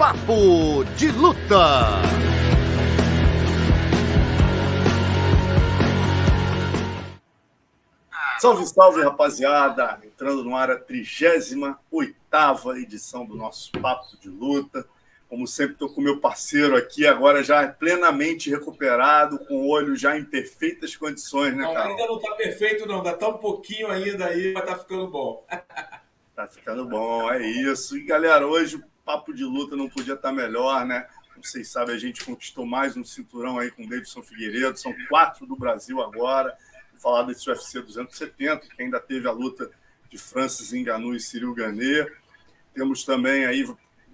Papo de Luta. Salve, salve, rapaziada! Entrando no ar a 38 edição do nosso Papo de Luta. Como sempre, estou com meu parceiro aqui, agora já plenamente recuperado, com o olho já em perfeitas condições, né, cara? Ainda não está perfeito, não. Dá tão um pouquinho ainda aí, mas tá ficando bom. tá ficando bom, é isso. E, galera, hoje o Papo de Luta não podia estar melhor, né? Vocês sabem, a gente conquistou mais um cinturão aí com o Davidson Figueiredo. São quatro do Brasil agora falar desse UFC 270, que ainda teve a luta de Francis Ngannou e Cyril Gane. Temos também aí,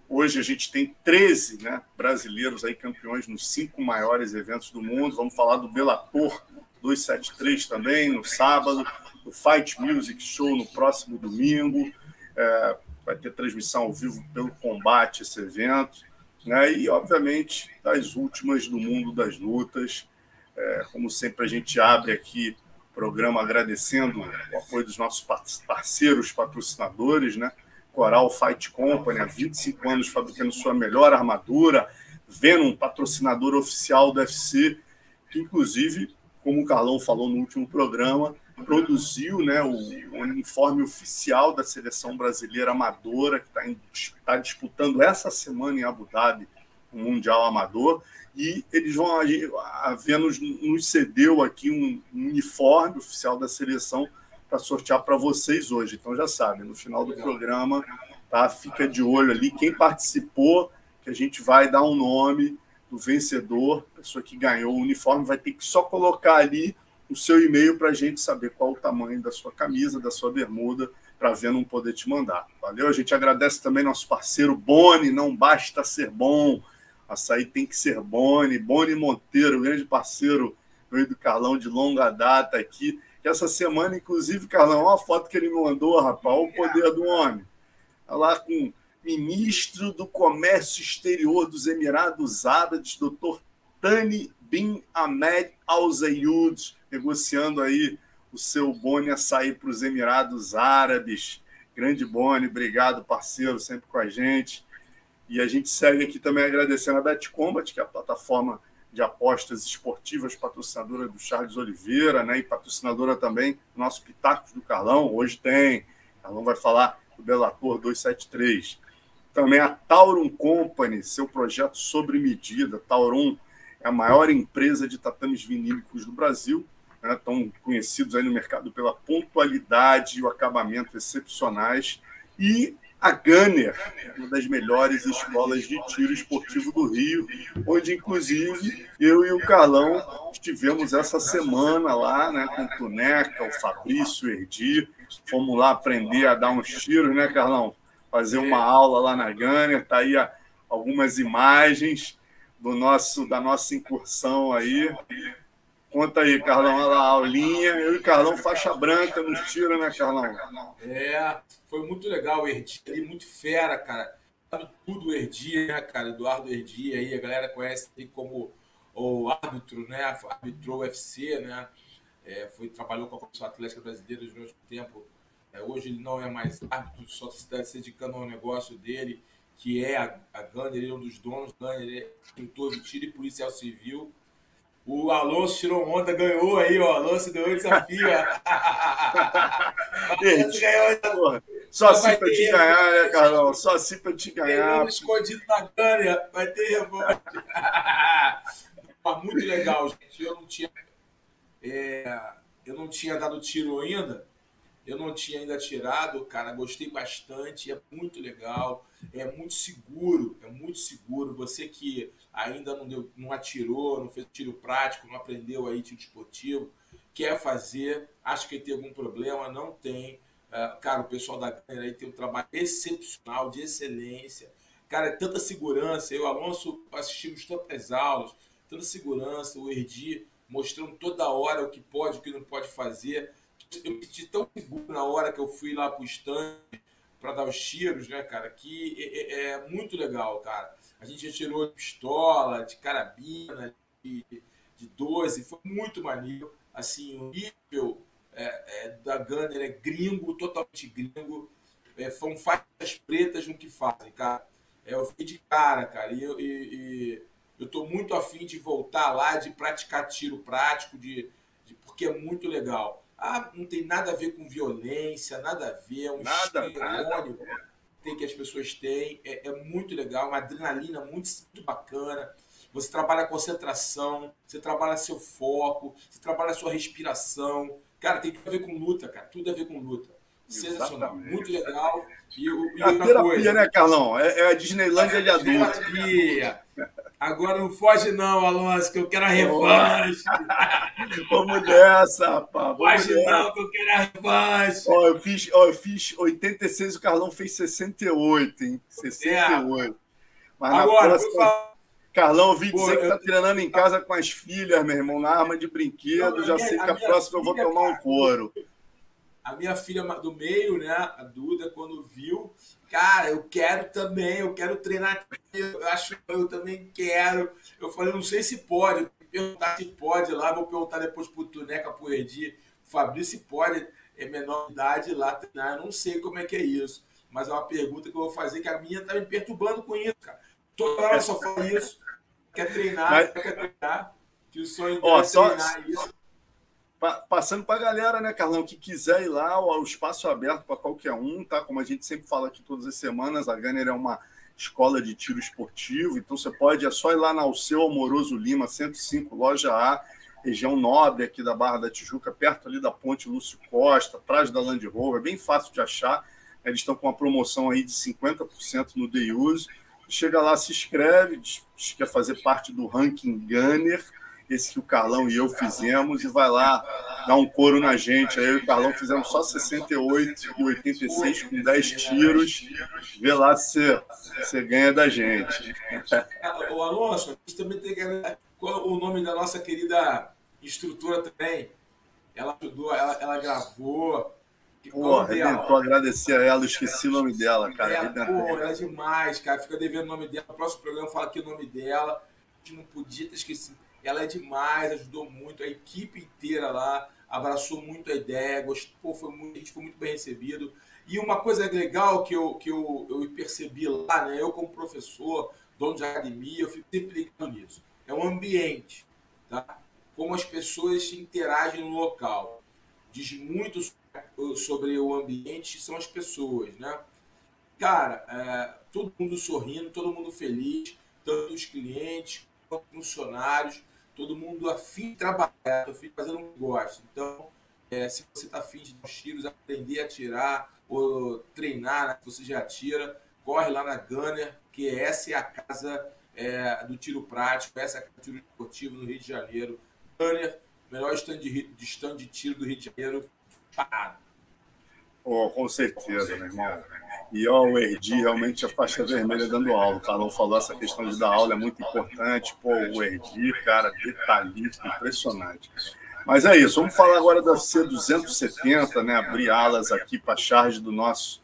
hoje a gente tem 13 né, brasileiros aí campeões nos cinco maiores eventos do mundo. Vamos falar do Bellator 273 também, no sábado, do Fight Music Show no próximo domingo. É, vai ter transmissão ao vivo pelo combate esse evento. Né? E, obviamente, das últimas do mundo das lutas. É, como sempre, a gente abre aqui programa agradecendo o apoio dos nossos parceiros, patrocinadores, né? Coral Fight Company, há 25 anos fabricando sua melhor armadura, Venom, patrocinador oficial do UFC, que inclusive, como o Carlão falou no último programa, produziu né, o, o uniforme oficial da seleção brasileira amadora, que está tá disputando essa semana em Abu Dhabi o Mundial Amador, e eles vão a Vênus nos cedeu aqui um uniforme oficial da seleção para sortear para vocês hoje. Então já sabem, no final do programa, tá? Fica de olho ali quem participou, que a gente vai dar um nome do vencedor, pessoa que ganhou o uniforme, vai ter que só colocar ali o seu e-mail para a gente saber qual o tamanho da sua camisa, da sua bermuda, para ver não poder te mandar. Valeu? A gente agradece também nosso parceiro Boni, não basta ser bom. Açaí tem que ser Boni, Boni Monteiro, grande parceiro meu do Carlão de longa data aqui. Essa semana, inclusive, Carlão, olha a foto que ele me mandou, rapaz, olha o poder do homem. Tá lá com ministro do Comércio Exterior dos Emirados Árabes, doutor Tani Bin Ahmed Al Zayud, negociando aí o seu Boni açaí para os Emirados Árabes. Grande Boni, obrigado, parceiro, sempre com a gente. E a gente segue aqui também agradecendo a Bet Combat, que é a plataforma de apostas esportivas patrocinadora do Charles Oliveira, né? E patrocinadora também do nosso Pitacos do Carlão. Hoje tem. Carlão vai falar do Bellator 273. Também a Taurum Company, seu projeto sobre medida. Taurum é a maior empresa de tatames vinílicos do Brasil. Né? Estão conhecidos aí no mercado pela pontualidade e o acabamento excepcionais. E a Gunner, uma das melhores escolas de tiro esportivo do Rio, onde inclusive eu e o Carlão estivemos essa semana lá, né, com o Tuneca, o Fabrício, o Erdi, fomos lá aprender a dar uns tiros, né, Carlão? Fazer uma aula lá na Gunner, tá aí algumas imagens do nosso da nossa incursão aí. Conta aí, Carlão, olha lá, a aulinha. Eu e Carlão, faixa branca nos tira, né, Carlão? É, foi muito legal o Erdi muito fera, cara. Sabe tudo o Erdi, né, cara? Eduardo Erdi aí, a galera conhece ele como o árbitro, né? Arbitrou UFC, né? É, foi, trabalhou com a Comissão Atlética Brasileira durante um tempo. É, hoje ele não é mais árbitro, só está se dedicando ao negócio dele, que é a, a Gunner, ele é um dos donos. Gunner é instrutor de tiro e policial civil. O Alonso tirou onda, ganhou aí, ó. Alonso ganhou o desafio. Alonso ganhou. Só assim pra te ganhar, né, Carlão? Só assim pra te ganhar. Tem escondido na câmera, vai ter revolta. muito legal, gente. Eu não tinha. É, eu não tinha dado tiro ainda. Eu não tinha ainda tirado, cara. Gostei bastante. É muito legal. É muito seguro. É muito seguro. Você que ainda não, deu, não atirou, não fez tiro prático, não aprendeu aí tiro esportivo, quer fazer, acha que tem algum problema, não tem. Uh, cara, o pessoal da Gunner aí tem um trabalho excepcional, de excelência. Cara, é tanta segurança. Eu Alonso assistimos tantas aulas, tanta segurança, o Erdi mostrando toda hora o que pode, o que não pode fazer. Eu me senti tão seguro na hora que eu fui lá pro stand para dar os tiros, né, cara, que é, é, é, muito legal, cara. A gente já tirou de pistola, de carabina, de, de 12, foi muito maneiro. Assim, o nível é, é, da Gunner é gringo, totalmente gringo. É, são faixas pretas no que fazem, cara. É, eu fiquei de cara, cara. E, e, e eu tô muito afim de voltar lá, de praticar tiro prático, de, de, porque é muito legal. Ah, não tem nada a ver com violência, nada a ver, é um nada, nada. tem que as pessoas têm. É, é, muito legal, uma adrenalina muito, muito bacana. Você trabalha a concentração, você trabalha seu foco, você trabalha a sua respiração. Cara, tem tudo a ver com luta, cara. Tudo a ver com luta. Sensacional. Exatamente. Muito legal. E, e a terapia, coisa, né, Carlão? É, é a Disneylândia de adulto. Terapia. Agora não foge não, Alonso, que eu quero a revanche. Vamos nessa, rapaz. Foge não, que eu quero a revanche. Ó, eu fiz, ó, eu fiz 86, o Carlão fez 68, hein? 68. É. Mas Agora, próxima... falar... Carlão, eu vi dizer Pô, que tá treinando em casa com as filhas, meu irmão, na arma de brinquedo. Não, já minha, sei que a, a próxima eu vou tomar um couro. A minha filha do meio, né, a Duda, quando viu, cara, eu quero também, eu quero treinar, eu acho que eu também quero. Eu falei, não sei se pode, perguntar se pode lá, vou perguntar depois pro Tuneca, pro Edi, Fabrício, se pode, é menor idade lá treinar, eu não sei como é que é isso. Mas é uma pergunta que eu vou fazer, que a minha tá me perturbando com isso, cara. Toda hora só fala isso, quer treinar, Mas... quer treinar, que o sonho dele é treinar isso passando para a galera, né, Carlão, que quiser ir lá, o espaço é aberto para qualquer um, tá? Como a gente sempre fala aqui todas as semanas, a Gunner é uma escola de tiro esportivo, então você pode, é só ir lá na Alceu Amoroso Lima, 105, loja A, região nobre aqui da Barra da Tijuca, perto ali da ponte Lúcio Costa, atrás da Land Rover, é bem fácil de achar. Eles estão com uma promoção aí de 50% no Day Use. Chega lá, se inscreve, diz que quer fazer parte do ranking Gunner, esse que o Carlão e eu fizemos, e vai lá dar um couro na gente. Aí eu e o Carlão fizemos só 68 e 86 com 10 tiros. Vê lá se você ganha da gente. O Alonso, a gente também tem que. Qual o nome da nossa querida instrutora também? Ela ajudou, ela, ela gravou. Pô, arrebentou, agradecer a ela, esqueci o nome dela, cara. É, pô, ela é demais, cara. Fica devendo o nome dela. No próximo programa fala aqui o nome dela. A gente não podia ter esquecido ela é demais, ajudou muito, a equipe inteira lá abraçou muito a ideia, gostou, foi muito, a gente foi muito bem recebido. E uma coisa legal que eu, que eu, eu percebi lá, né? Eu como professor, dono de academia, eu fico sempre ligado nisso. É o ambiente, tá? Como as pessoas interagem no local. Diz muito sobre o ambiente, são as pessoas, né? Cara, é, todo mundo sorrindo, todo mundo feliz, tanto os clientes quanto os funcionários todo mundo afim de trabalhar, afim de fazer um negócio. Então, é, se você está afim de dar tiros, aprender a atirar ou treinar, né, você já atira, corre lá na Gunner, que essa é a casa é, do tiro prático, essa é a casa do tiro esportivo no Rio de Janeiro. Gunner, melhor stand de, de stand de tiro do Rio de Janeiro, parado. Oh, com certeza, meu irmão. E o Erdi realmente a faixa vermelha dando aula. O Carlão falou essa questão de dar aula é muito importante. Pô, o Erdi, cara, detalhista, impressionante. Mas é isso, vamos falar agora da C270, né? Abrir alas aqui para a charge do nosso,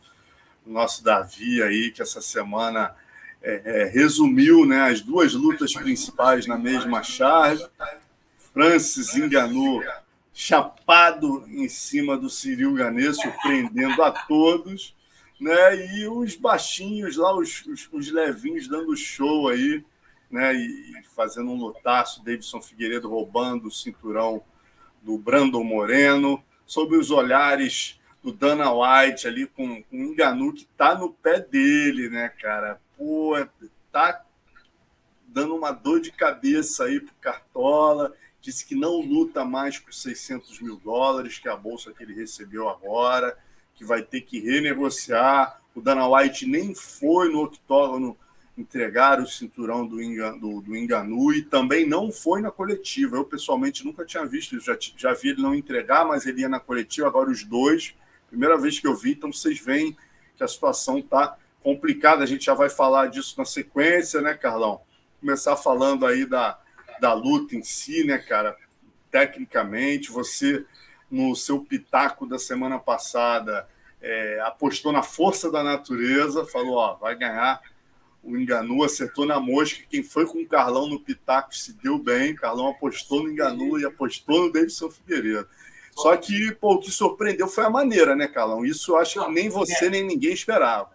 nosso Davi aí, que essa semana é, é, resumiu né, as duas lutas principais na mesma charge. Francis enganou chapado em cima do Cyril Ganê, surpreendendo a todos né? E os baixinhos lá, os, os, os levinhos dando show aí, né? E, e fazendo um lutaço, Davidson Figueiredo roubando o cinturão do Brandon Moreno, sob os olhares do Dana White ali com, com o Enganu que tá no pé dele, né, cara? Pô, tá dando uma dor de cabeça aí pro Cartola. Disse que não luta mais por 600 mil dólares, que é a bolsa que ele recebeu agora que vai ter que renegociar. O Dana White nem foi no octógono entregar o cinturão do, Inga, do, do Enganu e também não foi na coletiva. Eu, pessoalmente, nunca tinha visto isso. Já, já vi ele não entregar, mas ele ia na coletiva. Agora, os dois, primeira vez que eu vi, então vocês veem que a situação está complicado, a gente já vai falar disso na sequência, né, Carlão? Começar falando aí da, da luta em si, né, cara? Tecnicamente, você, no seu pitaco da semana passada, é, apostou na força da natureza, falou, ó, vai ganhar o Enganu, acertou na mosca. Quem foi com o Carlão no pitaco se deu bem. Carlão apostou no Enganu e apostou no Davidson Figueiredo. Só que, pô, o que surpreendeu foi a maneira, né, Carlão? Isso eu acho que nem você, nem ninguém esperava.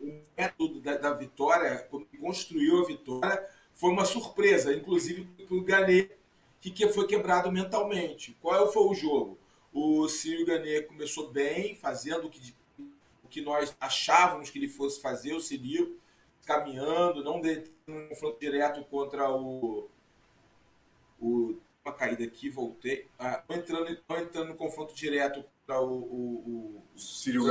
O método da, da vitória, quando construiu a vitória, foi uma surpresa, inclusive para o Ganê, que, que foi quebrado mentalmente. Qual foi o jogo? O Círio Ganê começou bem, fazendo o que, o que nós achávamos que ele fosse fazer, o Círio, caminhando, não um confronto direto contra o, o uma caída aqui, voltei. Ah, entrando, entrando no confronto direto para o, o, o Círio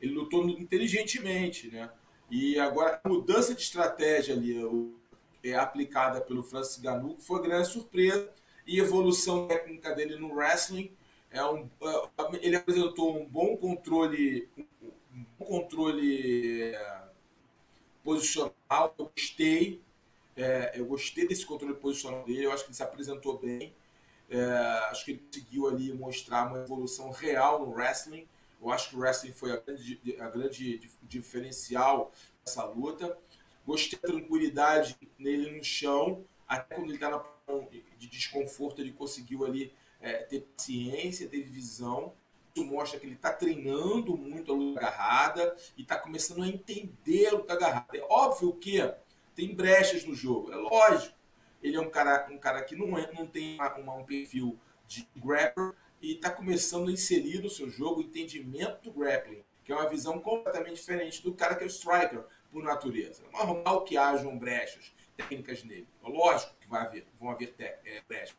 Ele lutou inteligentemente, né? E agora a mudança de estratégia ali é aplicada pelo Francis Ganu foi grande surpresa e evolução técnica dele no wrestling é um é, ele apresentou um bom controle um bom controle é, posicional eu gostei é, eu gostei desse controle posicional dele, eu acho que ele se apresentou bem. É, acho que ele conseguiu ali mostrar uma evolução real no wrestling. Eu acho que o wrestling foi a grande, a grande diferencial dessa luta. Gostei da tranquilidade nele no chão, até quando ele está na de desconforto, ele conseguiu ali é, ter paciência, ter visão. Isso mostra que ele está treinando muito a luta agarrada e está começando a entender a luta agarrada. É óbvio que tem brechas no jogo, é lógico. Ele é um cara, um cara que não, é, não tem uma, um perfil de grappler e está começando a inserir no seu jogo o entendimento do grappling, que é uma visão completamente diferente do cara que é o striker, por natureza. É normal que hajam brechas técnicas nele. É lógico que vai haver, vão haver é, brechas.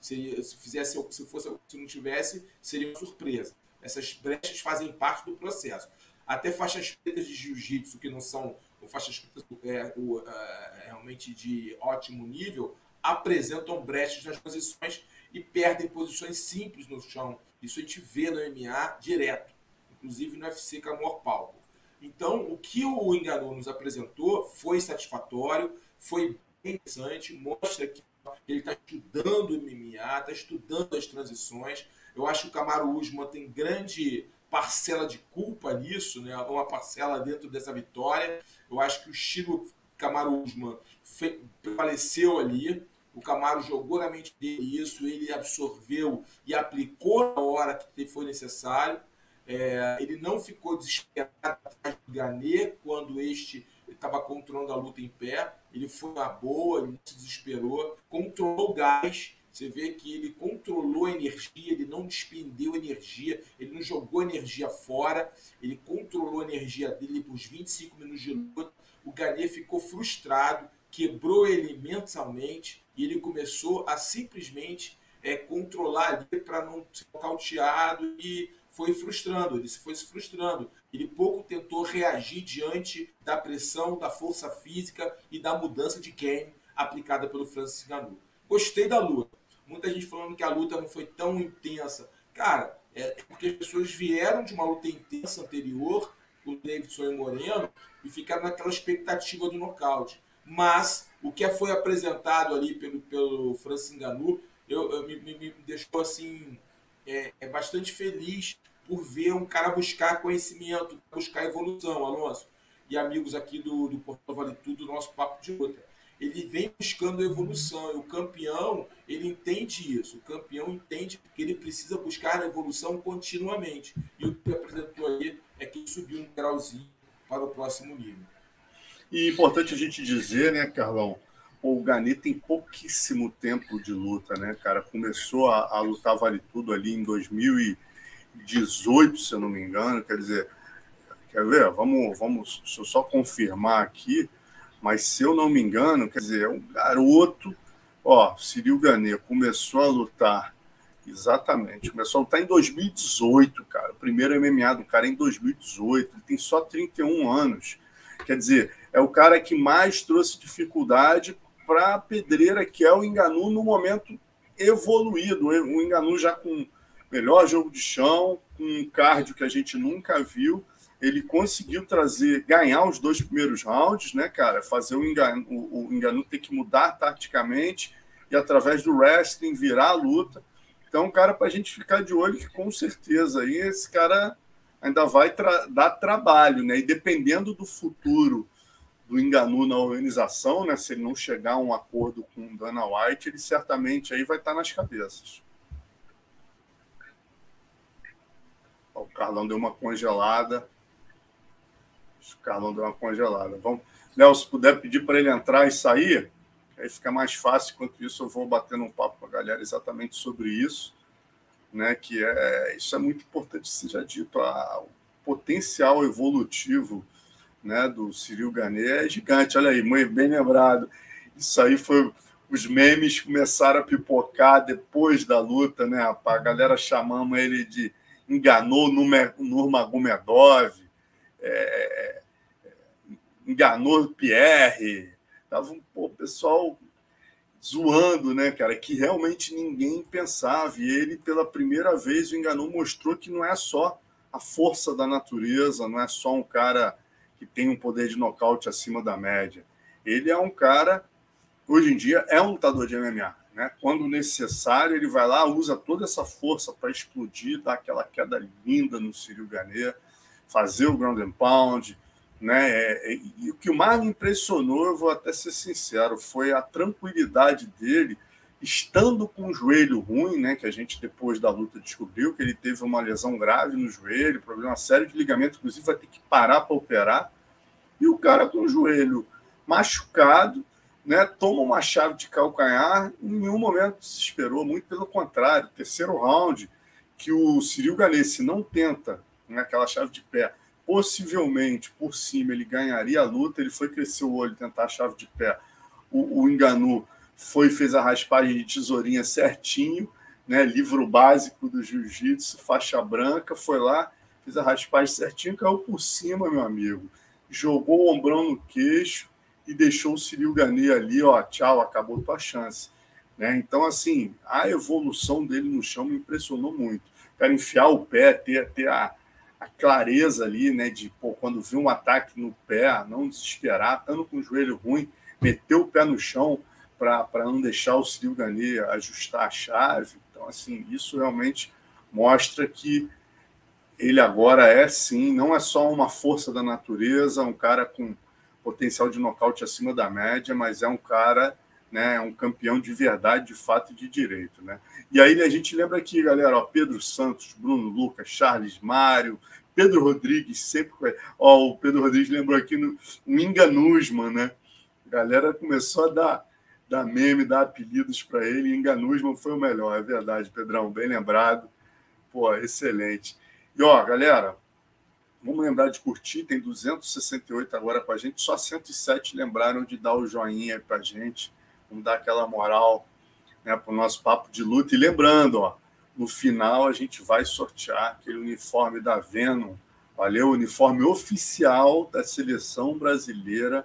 Se, se fizesse, se fosse, se não tivesse, seria uma surpresa. Essas brechas fazem parte do processo. Até faixas pretas de jiu-jitsu que não são faixas pretas é, o, é, realmente de ótimo nível, apresentam brechas nas posições e perdem posições simples no chão. Isso a gente vê no MMA direto, inclusive no UFC com a maior palco. Então, o que o Enganou nos apresentou foi satisfatório, foi bem interessante, mostra que ele está estudando o MMA, está estudando as transições. Eu acho que o Camaro Usman tem grande parcela de culpa nisso, né? uma parcela dentro dessa vitória. Eu acho que o estilo Camaro Usman prevaleceu ali. O Camaro jogou na mente dele isso, ele absorveu e aplicou na hora que foi necessário. É, ele não ficou desesperado atrás do Ganê quando este estava controlando a luta em pé. Ele foi na boa, ele se desesperou, controlou o gás você vê que ele controlou a energia, ele não despendeu energia, ele não jogou energia fora, ele controlou a energia dele por 25 minutos de luta. O Ganê ficou frustrado, quebrou ele mentalmente e ele começou a simplesmente é, controlar ali para não ser cauteado e foi frustrando, ele foi se frustrando. Ele pouco tentou reagir diante da pressão, da força física e da mudança de game aplicada pelo Francis Ngannou. Gostei da luta Muita gente falando que a luta não foi tão intensa. Cara, é porque as pessoas vieram de uma luta intensa anterior, o Davidson e Moreno, e ficaram naquela expectativa do nocaute. Mas o que foi apresentado ali pelo, pelo Francis Ngannou, eu, eu me, me, me, deixou assim é, é, bastante feliz por ver um cara buscar conhecimento, buscar evolução, Alonso. E amigos aqui do, do Porto Vale Tudo, do nosso papo de luta ele vem buscando evolução. E o campeão, ele entende isso. O campeão entende que ele precisa buscar a evolução continuamente. E o que apresentou aí é que subiu um grauzinho para o próximo nível. E importante a gente dizer, né, Carlão? O Gani tem pouquíssimo tempo de luta, né, cara? Começou a, a lutar vale tudo ali em 2018, se eu não me engano. Quer dizer, quer ver? Vamos, vamos, deixa eu só confirmar aqui mas se eu não me engano, quer dizer, é um garoto, ó, Cyril Ganê começou a lutar, exatamente, começou a lutar em 2018, cara, o primeiro MMA do cara em 2018, ele tem só 31 anos, quer dizer, é o cara que mais trouxe dificuldade para a pedreira, que é o Enganu no momento evoluído, o Enganu já com melhor jogo de chão, com um cardio que a gente nunca viu, ele conseguiu trazer, ganhar os dois primeiros rounds, né, cara? Fazer o Enganu, o, o Enganu ter que mudar taticamente e através do wrestling virar a luta. Então, cara, para a gente ficar de olho que com certeza aí esse cara ainda vai tra dar trabalho, né? E dependendo do futuro do Enganu na organização, né? Se ele não chegar a um acordo com Dana White, ele certamente aí vai estar nas cabeças. O Carlão deu uma congelada. O Carlão deu uma congelada. Vamos, Léo, se puder pedir para ele entrar e sair, aí fica mais fácil. Enquanto isso, eu vou batendo um papo com a galera exatamente sobre isso, né? Que é isso é muito importante seja dito. A, o potencial evolutivo, né, do Cyril Gane é gigante. Olha aí, bem lembrado. Isso aí foi os memes começaram a pipocar depois da luta, né? A galera chamando ele de enganou Nurmagomedov, é, enganou Pierre, tava um pessoal zoando, né, cara, que realmente ninguém pensava. E ele, pela primeira vez, o Enganou mostrou que não é só a força da natureza, não é só um cara que tem um poder de nocaute acima da média. Ele é um cara, hoje em dia, é um lutador de MMA. Né? Quando necessário, ele vai lá, usa toda essa força para explodir, dar aquela queda linda no Cyril Ganet, fazer o ground and pound. Né? É, é, e o que mais me impressionou, eu vou até ser sincero, foi a tranquilidade dele, estando com o joelho ruim, né? que a gente depois da luta descobriu que ele teve uma lesão grave no joelho, problema sério de ligamento, inclusive vai ter que parar para operar. E o cara com o joelho machucado, né, toma uma chave de calcanhar, em nenhum momento se esperou, muito pelo contrário. Terceiro round, que o Cyril Ganese não tenta né, chave de pé, possivelmente por cima ele ganharia a luta. Ele foi crescer o olho, tentar a chave de pé. O, o Enganu foi fez a raspagem de tesourinha certinho, né, livro básico do jiu-jitsu, faixa branca, foi lá, fez a raspagem certinho, caiu por cima, meu amigo. Jogou o ombrão no queixo, e deixou o Cyril Gane ali, ó, tchau, acabou tua chance. Né? Então, assim, a evolução dele no chão me impressionou muito. Cara, enfiar o pé, ter, ter a, a clareza ali, né, de pô, quando viu um ataque no pé, não desesperar, estando com o joelho ruim, meter o pé no chão para não deixar o Cyril Gane ajustar a chave. Então, assim, isso realmente mostra que ele agora é, sim, não é só uma força da natureza, um cara com potencial de nocaute acima da média, mas é um cara, né, um campeão de verdade, de fato e de direito, né? E aí a gente lembra aqui, galera, ó, Pedro Santos, Bruno Lucas, Charles Mário, Pedro Rodrigues, sempre. Ó, o Pedro Rodrigues lembrou aqui no Minga Nusman, né? A galera começou a dar, dar meme, dar apelidos para ele. Inga Nusman foi o melhor, é verdade, Pedrão, bem lembrado. Pô, excelente. E ó, galera, Vamos lembrar de curtir, tem 268 agora com a gente, só 107 lembraram de dar o joinha para a gente. Vamos dar aquela moral né, para o nosso papo de luta. E lembrando, ó, no final a gente vai sortear aquele uniforme da Venom. Valeu, uniforme oficial da seleção brasileira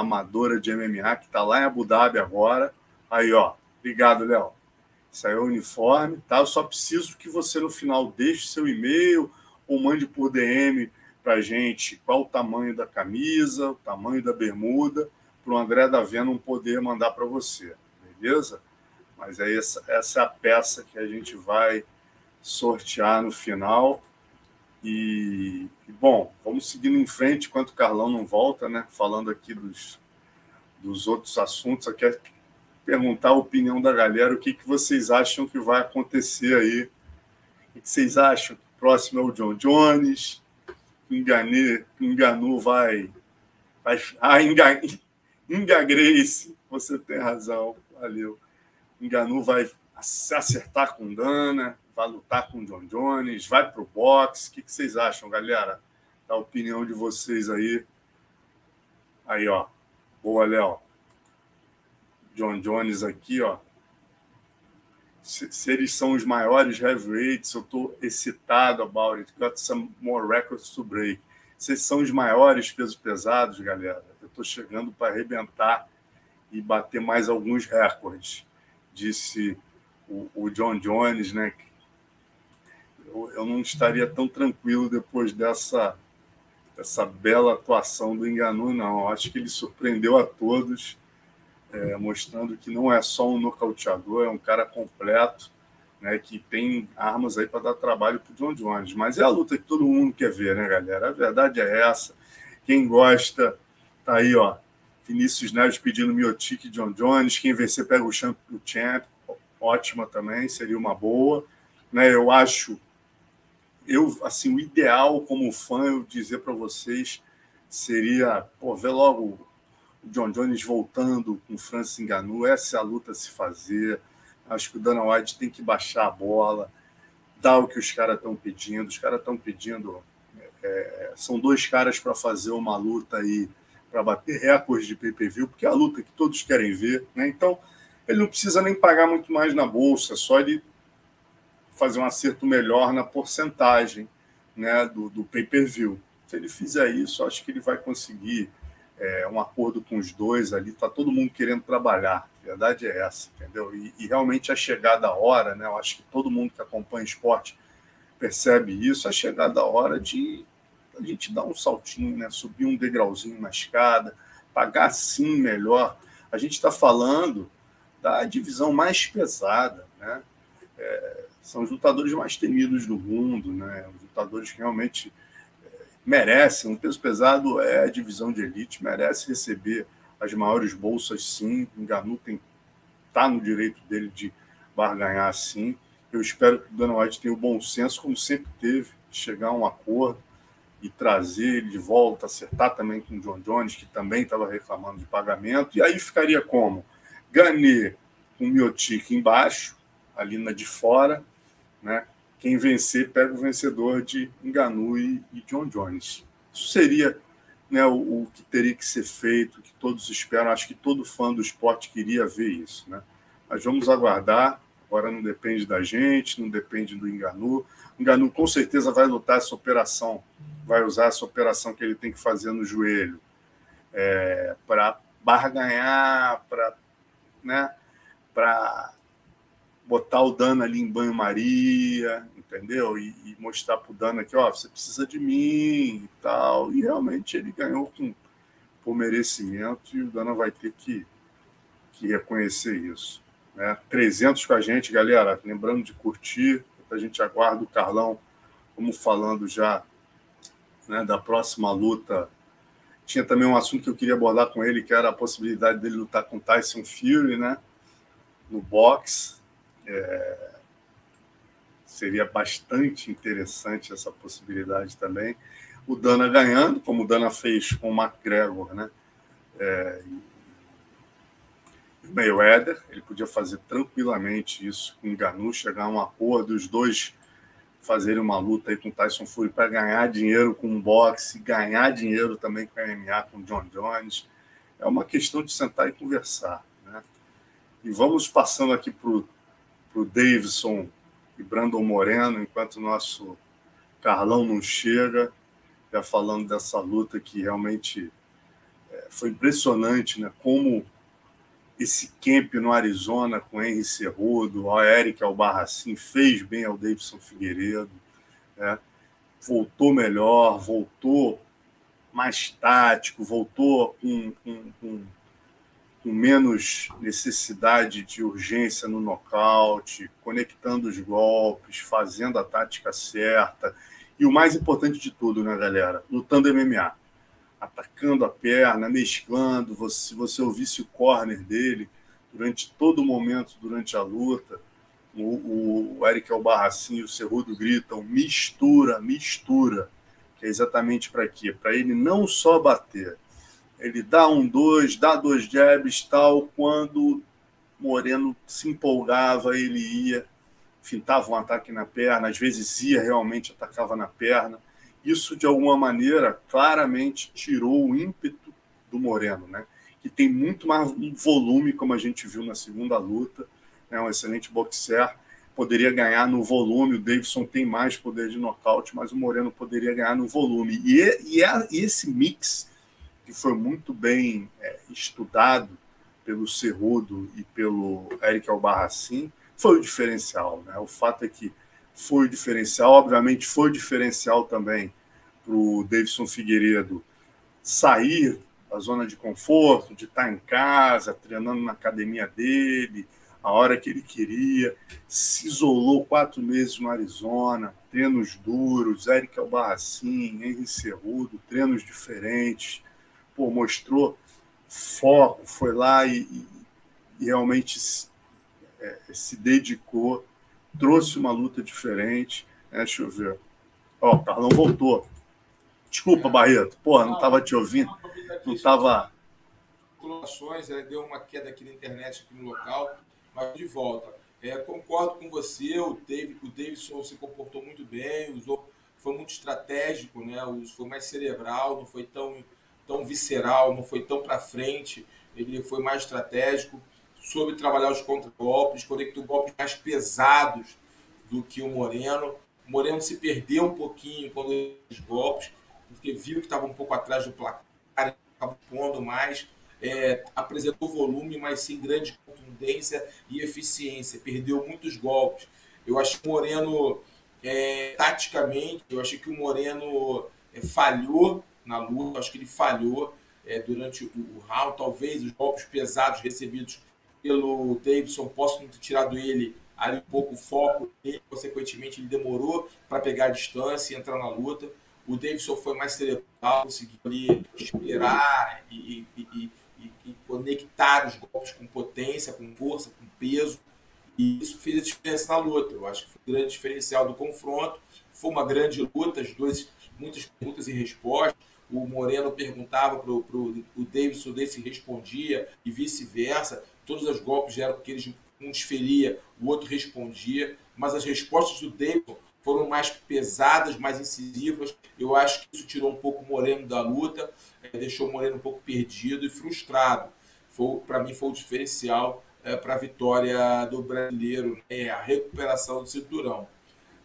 amadora de MMA, que está lá em Abu Dhabi agora. Aí, ó. Obrigado, Léo. Isso aí é o uniforme, tá? Eu só preciso que você no final deixe seu e-mail ou mande por DM para a gente qual o tamanho da camisa, o tamanho da bermuda, para o André da Venom poder mandar para você, beleza? Mas é essa, essa é a peça que a gente vai sortear no final. E, e, bom, vamos seguindo em frente enquanto o Carlão não volta, né? Falando aqui dos, dos outros assuntos. Eu quero perguntar a opinião da galera, o que, que vocês acham que vai acontecer aí? O que vocês acham? próximo é o John Jones. Enganei, enganou, vai. vai ah, enga, Inga Grace, você tem razão, valeu. Enganou, vai se acertar com Dana, vai lutar com o John Jones, vai para o boxe. O que, que vocês acham, galera? Da opinião de vocês aí. Aí, ó. Boa, Léo. John Jones aqui, ó se, se, eles são os maiores heavyweights, eu estou excitado about it, got some more records to break. Eles são os maiores pesos pesados, galera, eu estou chegando para arrebentar e bater mais alguns recordes, disse o, o John Jones, né? Eu, eu, não estaria tão tranquilo depois dessa essa bela atuação do Enganu, não. Acho que ele surpreendeu a todos, é, mostrando que não é só um nocauteador, é um cara completo, né, que tem armas aí para dar trabalho para o John Jones. Mas é a luta que todo mundo quer ver, né, galera? A verdade é essa. Quem gosta, tá aí, ó. Vinícius Neves pedindo Miotic e John Jones. Quem vencer pega o champ, o champ. Ótima também, seria uma boa. Né, eu acho eu, assim, o ideal como fã, eu dizer para vocês, seria pô, ver logo o John Jones voltando com o Francis Ngannou, essa é a luta a se fazer. Acho que o Dana White tem que baixar a bola, dar o que os caras estão pedindo. Os caras estão pedindo. É, são dois caras para fazer uma luta aí, para bater recordes de pay-per-view, porque é a luta que todos querem ver. Né? Então, ele não precisa nem pagar muito mais na bolsa, só ele fazer um acerto melhor na porcentagem né, do, do pay-per-view. Se ele fizer isso, acho que ele vai conseguir é, um acordo com os dois ali. Está todo mundo querendo trabalhar. A verdade é essa, entendeu? E, e, realmente a chegada a hora, né? Eu acho que todo mundo que acompanha esporte percebe isso. A chegada a hora de a gente dar um saltinho, né? Subir um degrauzinho na escada, pagar sim melhor. A gente está falando da divisão mais pesada, né? É, são os lutadores mais temidos do mundo, né? Os lutadores que realmente é, merecem. Um peso pesado é a divisão de elite, merece receber as maiores bolsas, sim. O Ngannou tem tá no direito dele de barganhar, sim. Eu espero que o Dana White tenha o bom senso, como sempre teve, de chegar a um acordo e trazer ele de volta, acertar também com o John Jones, que também estava reclamando de pagamento. E aí ficaria como? Ganê com o Miotic embaixo, ali na de fora, né? Quem vencer pega o vencedor de Enganu e, e John Jones. Isso seria né, o, o, que teria que ser feito, que todos esperam. Acho que todo fã do esporte queria ver isso. Né? Mas vamos aguardar. Agora não depende da gente, não depende do Enganu. O Enganu com certeza vai lutar essa operação, vai usar essa operação que ele tem que fazer no joelho é, para barganhar, para né, para botar o Dana ali em banho-maria, entendeu? E, e mostrar para o Dana que, ó, você precisa de mim e tal. E realmente ele ganhou com, por merecimento e o Dana vai ter que, que reconhecer isso. Né? 300 com a gente, galera. Lembrando de curtir, a gente aguarda o Carlão, como falando já né, da próxima luta. Tinha também um assunto que eu queria abordar com ele, que era a possibilidade dele lutar com Tyson Fury, né? No boxe é, seria bastante interessante essa possibilidade também. O Dana ganhando, como o Dana fez com o McGregor, né? É, o Mayweather, ele podia fazer tranquilamente isso com o Ganu, chegar a um acordo, os dois fazerem uma luta aí com o Tyson Fury para ganhar dinheiro com o boxe, ganhar dinheiro também com a MMA, com o John Jones. É uma questão de sentar e conversar. Né? E vamos passando aqui para o para o Davidson e Brandon Moreno, enquanto o nosso Carlão não chega, já falando dessa luta que realmente é, foi impressionante, né? Como esse camp no Arizona com Henry Cerrudo, o Eric Albarracin fez bem ao Davidson Figueiredo, né? voltou melhor, voltou mais tático, voltou com, com, com com menos necessidade de urgência no nocaute, conectando os golpes, fazendo a tática certa. E o mais importante de tudo, né, galera? Lutando MMA. Atacando a perna, mesclando. Se você ouvisse o corner dele durante todo o momento, durante a luta, o, o Eric Albarracin e o Cerrudo gritam mistura, mistura. Que é exatamente para quê? Para ele não só bater, ele dá um dois, dá dois jabs, tal. Quando Moreno se empolgava, ele ia, fintava um ataque na perna, às vezes ia realmente, atacava na perna. Isso, de alguma maneira, claramente tirou o ímpeto do Moreno, né? que tem muito mais volume, como a gente viu na segunda luta. É né? um excelente boxer, poderia ganhar no volume. O Davidson tem mais poder de nocaute, mas o Moreno poderia ganhar no volume. E, e, é, e esse mix que foi muito bem é, estudado pelo Cerrudo e pelo Eric Albarracin, foi o diferencial. Né? O fato é que foi o diferencial, obviamente foi o diferencial também o Davidson Figueiredo sair da zona de conforto, de estar em casa, treinando na academia dele, a hora que ele queria, se isolou quatro meses no Arizona, treinos duros, Eric Albarracin, Henry Cerrudo, treinos diferentes, pô, mostrou foco, foi lá e, e, realmente é, se dedicou, trouxe uma luta diferente. É, deixa eu ver. Ó, o Carlão voltou. Desculpa, Barreto. Porra, não estava te ouvindo. Não estava. Colações, deu uma queda aqui na internet, aqui no local, mas de volta. É, concordo com você, o, David, o Davidson se comportou muito bem, usou, foi muito estratégico, né? foi mais cerebral, não foi tão, tão visceral, não foi tão para frente, ele foi mais estratégico, soube trabalhar os contra-golpes, conectou golpes mais pesados do que o Moreno. O Moreno se perdeu um pouquinho quando os golpes, porque viu que estava um pouco atrás do placar, estava pondo mais, é, apresentou volume, mas sem grande contundência e eficiência. Perdeu muitos golpes. Eu que o Moreno, é, taticamente, eu achei que o Moreno é, falhou na luta, acho que ele falhou é, durante o, round. Talvez os golpes pesados recebidos pelo Davidson possam ter tirado ele ali um pouco o foco dele, consequentemente ele demorou para pegar a distância e entrar na luta. O Davidson foi mais cerebral, conseguiu ali esperar e, e, e, e, conectar os golpes com potência, com força, com peso. E isso fez a diferença na luta. Eu acho que foi o grande diferencial do confronto. Foi uma grande luta, as duas, muitas perguntas e respostas. O Moreno perguntava para o Davidson, o Davidson respondia e vice-versa. Todos os golpes eram que eles um desferia, o outro respondia, mas as respostas do Davidson foram mais pesadas, mais incisivas. Eu acho que isso tirou um pouco o Moreno da luta, é, deixou o Moreno um pouco perdido e frustrado. Para mim, foi o diferencial é, para a vitória do brasileiro, né? a recuperação do cinturão.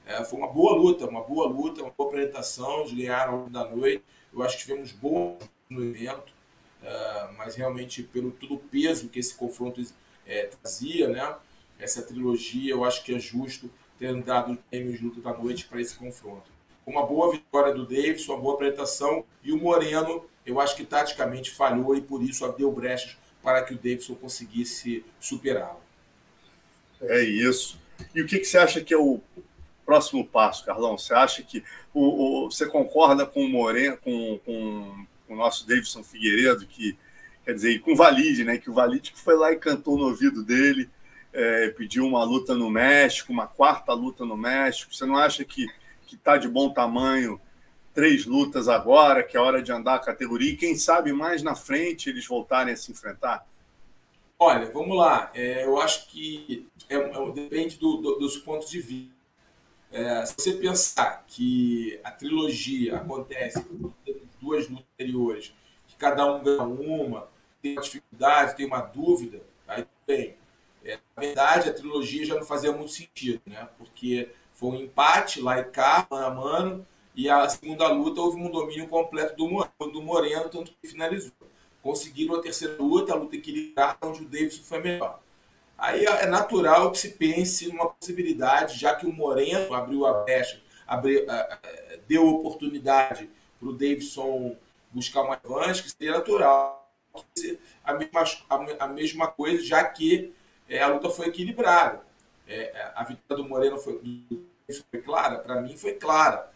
É, foi uma boa luta, uma boa luta, uma boa apresentação. Eles ganharam da noite. Eu acho que tivemos bom no evento, é, mas realmente, pelo todo o peso que esse confronto é, trazia, né? Essa trilogia, eu acho que é justo ter dado prêmios de luta da noite para esse confronto. Uma boa vitória do Davis, uma boa apresentação, e o Moreno, eu acho que taticamente falhou e por isso deu brechas para que o Davidson conseguisse superá-lo. É isso. E o que, que você acha que é o próximo passo, Carlão? Você acha que o, o você concorda com o Moreno, com, com, com o nosso Davidson Figueiredo, que quer dizer, com o Valide, né? Que o Valide foi lá e cantou no ouvido dele, é, pediu uma luta no México, uma quarta luta no México. Você não acha que que está de bom tamanho? Três lutas agora, que é hora de andar a categoria, e quem sabe mais na frente eles voltarem a se enfrentar? Olha, vamos lá. É, eu acho que é, é, depende do, do, dos pontos de vista. É, se você pensar que a trilogia acontece duas lutas anteriores, que cada um ganha uma, tem uma dificuldade, tem uma dúvida, aí bem. É, na verdade, a trilogia já não fazia muito sentido, né? Porque foi um empate lá e cá, mano a mano, e a segunda luta houve um domínio completo do, do Moreno, tanto que finalizou. Conseguiram a terceira luta, a luta equilibrada, onde o Davidson foi melhor. Aí é natural que se pense numa possibilidade, já que o Moreno abriu a brecha, abriu, deu oportunidade para o Davidson buscar uma revanche, que seria natural a mesma, a, mesma coisa, já que é, a luta foi equilibrada. É, a vitória do Moreno foi, foi clara? Para mim foi clara.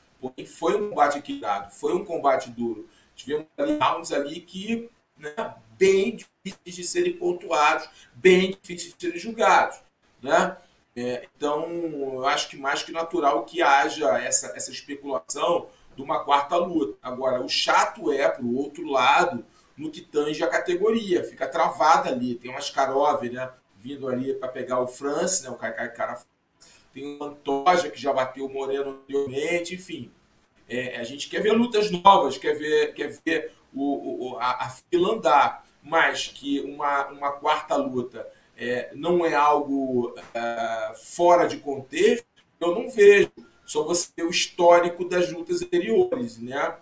Foi um combate equilibrado, foi um combate duro. Tivemos ali rounds ali que né, bem de serem pontuados, bem difíceis de serem julgados. Né? É, então, eu acho que mais que natural que haja essa, essa especulação de uma quarta luta. Agora, o chato é, para o outro lado, no que tange a categoria. Fica travada ali. Tem uma Skarov, né? Vindo ali para pegar o France, né? O Kaikai Cara. Tem o Antoja, que já bateu o Moreno anteriormente, enfim. É, a gente quer ver lutas novas, quer ver, quer ver o, o a, a, fila andar, mas que uma, uma quarta luta é, não é algo é, fora de contexto, eu não vejo. Só você ter o histórico das lutas anteriores, né?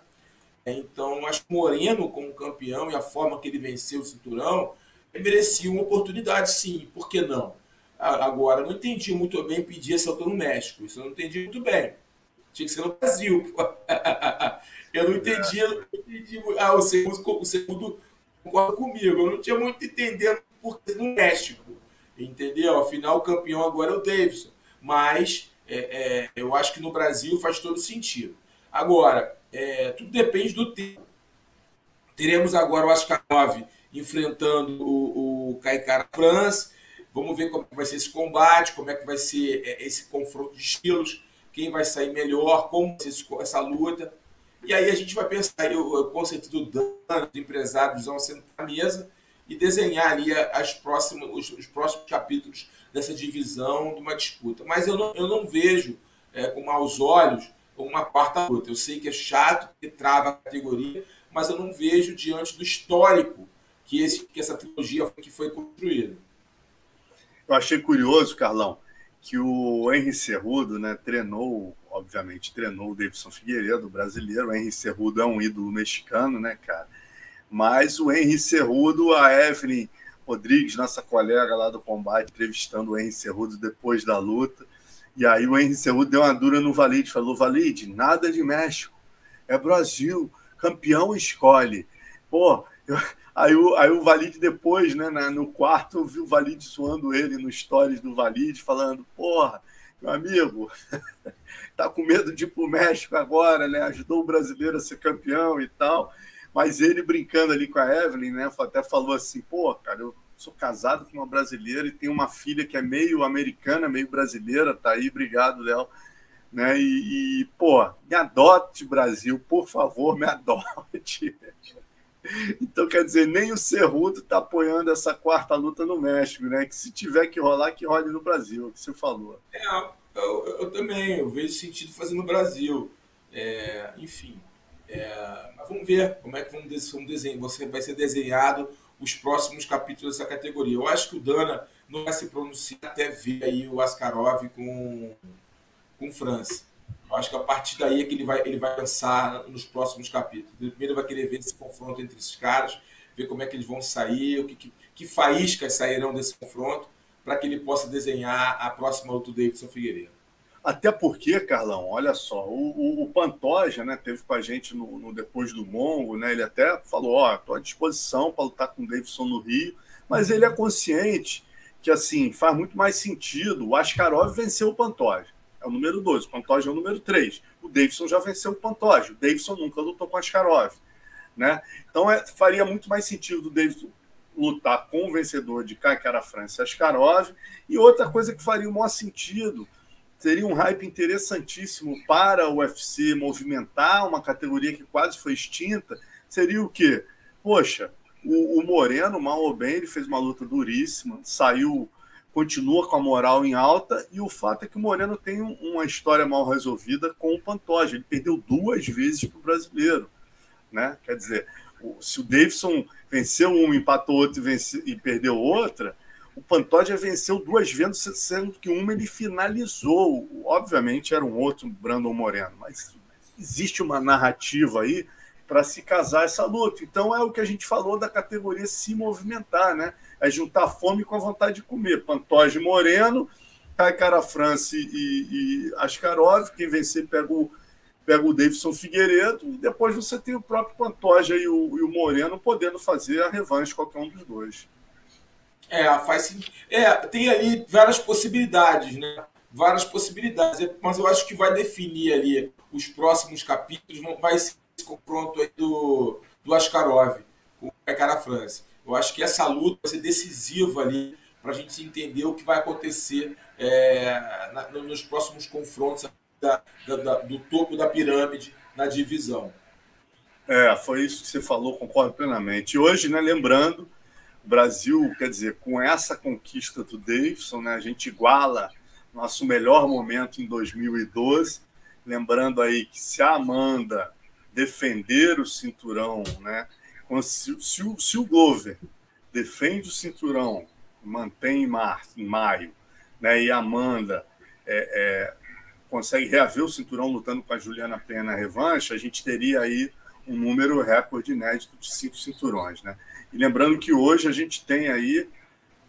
Então, acho que Moreno, como campeão, e a forma que ele venceu o cinturão, merecia uma oportunidade, sim. Por que não? Agora, não entendi muito bem pedir essa luta no México. Isso eu não entendi muito bem. Tinha que ser no Brasil. Eu não entendi, eu não entendi. Ah, o segundo, o segundo concorda comigo. Eu não tinha muito entendendo por no México. Entendeu? Afinal, o campeão agora é o Davidson. Mas é, é, eu acho que no Brasil faz todo sentido. Agora, é, tudo depende do tempo. Teremos agora o Askarov enfrentando o, o Kaikara France. Vamos ver como vai ser esse combate, como é que vai ser é, esse confronto de estilos, quem vai sair melhor, como vai ser essa luta. E aí a gente vai pensar o conceito do dano, do empresário, vão sentar na mesa e desenhar ali as próximas, os, os, próximos capítulos dessa divisão de uma disputa. Mas eu não, eu não vejo é, com maus olhos uma quarta luta. Eu sei que é chato, que trava a categoria, mas eu não vejo diante do histórico que, esse, que essa trilogia que foi construída. Eu achei curioso, Carlão, que o Henry Cerrudo né, treinou, obviamente, treinou o Davidson Figueiredo, brasileiro. O Henry Cerrudo é um ídolo mexicano, né, cara? Mas o Henry Cerrudo, a Evelyn Rodrigues, nossa colega lá do combate, entrevistando o Henry Cerrudo depois da luta. E aí o Henry Cerrudo deu uma dura no Valide, falou, Valide, nada de México, é Brasil, campeão escolhe. Pô, eu, Aí o, aí o Valide depois, né, no quarto, eu vi o Valide zoando ele no stories do Valide, falando, porra, meu amigo, tá com medo de ir pro México agora, né? Ajudou o brasileiro a ser campeão e tal. Mas ele brincando ali com a Evelyn, né? Até falou assim, pô, cara, eu sou casado com uma brasileira e tenho uma filha que é meio americana, meio brasileira, tá aí, obrigado, Léo. Né? E, e, pô, me adote, Brasil, por favor, me adote. Então, quer dizer, nem o Cerrudo está apoiando essa quarta luta no México, né? Que se tiver que rolar, que role no Brasil, é o que você falou. É, eu, eu, também, eu vejo sentido fazer no Brasil. É, enfim, é, mas vamos ver como é que vamos, vamos desenhar, você vai ser desenhado os próximos capítulos dessa categoria. Eu acho que o Dana não vai se pronunciar até ver aí o Askarov com, com França. Eu acho que a partir daí é que ele vai, ele vai pensar nos próximos capítulos. Primeiro vai querer ver esse confronto entre esses caras, ver como é que eles vão sair, o que, que, que faíscas sairão desse confronto, para que ele possa desenhar a próxima luta do Davidson Figueiredo. Até porque, Carlão, olha só, o, o, o Pantoja né, teve com a gente no, no, Depois do Mongo, né, ele até falou, ó, oh, estou à disposição para lutar com o Davidson no Rio, mas ele é consciente que, assim, faz muito mais sentido o Askarov vencer o Pantoja é o número 2, o Pantoja é o número 3. O Davidson já venceu o Pantoja, o Davidson nunca lutou com a Askarov. Né? Então é, faria muito mais sentido o Davidson lutar com o vencedor de Kaikara França Askarov. E outra coisa que faria o maior sentido seria um hype interessantíssimo para o UFC movimentar uma categoria que quase foi extinta. Seria o quê? Poxa, o, o Moreno, mal ou bem, ele fez uma luta duríssima, saiu continua com a moral em alta, e o fato é que o Moreno tem uma história mal resolvida com o Pantoja. Ele perdeu duas vezes para o brasileiro. Né? Quer dizer, se o Davidson venceu um, empatou outro e, vence, e perdeu outra, o Pantoja venceu duas vezes, sendo que uma ele finalizou. Obviamente era um outro Brandon Moreno, mas existe uma narrativa aí para se casar essa luta. Então é o que a gente falou da categoria se movimentar, né? É juntar fome com a vontade de comer. Pantoja Moreno, Cara France e, e Askarov. Quem vencer pega o, pega o Davidson Figueiredo. E depois você tem o próprio Pantoja e o, e o Moreno podendo fazer a revanche qualquer um dos dois. É, faz é, tem ali várias possibilidades, né? Várias possibilidades, é, mas eu acho que vai definir ali os próximos capítulos, vai ser esse confronto aí do, do Askarov com o Cara France. Eu acho que essa luta vai ser decisiva ali para a gente entender o que vai acontecer é, na, nos próximos confrontos da, da, da, do topo da pirâmide na divisão. É, foi isso que você falou, concordo plenamente. E hoje, né, lembrando, Brasil, quer dizer, com essa conquista do Davidson, né, a gente iguala nosso melhor momento em 2012. Lembrando aí que se a Amanda defender o cinturão, né, se, se, o, se o Glover defende o cinturão, mantém em, março, em maio, né, e a Amanda é, é, consegue reaver o cinturão lutando com a Juliana Pena na revanche, a gente teria aí um número recorde inédito de cinco cinturões. Né? E lembrando que hoje a gente tem aí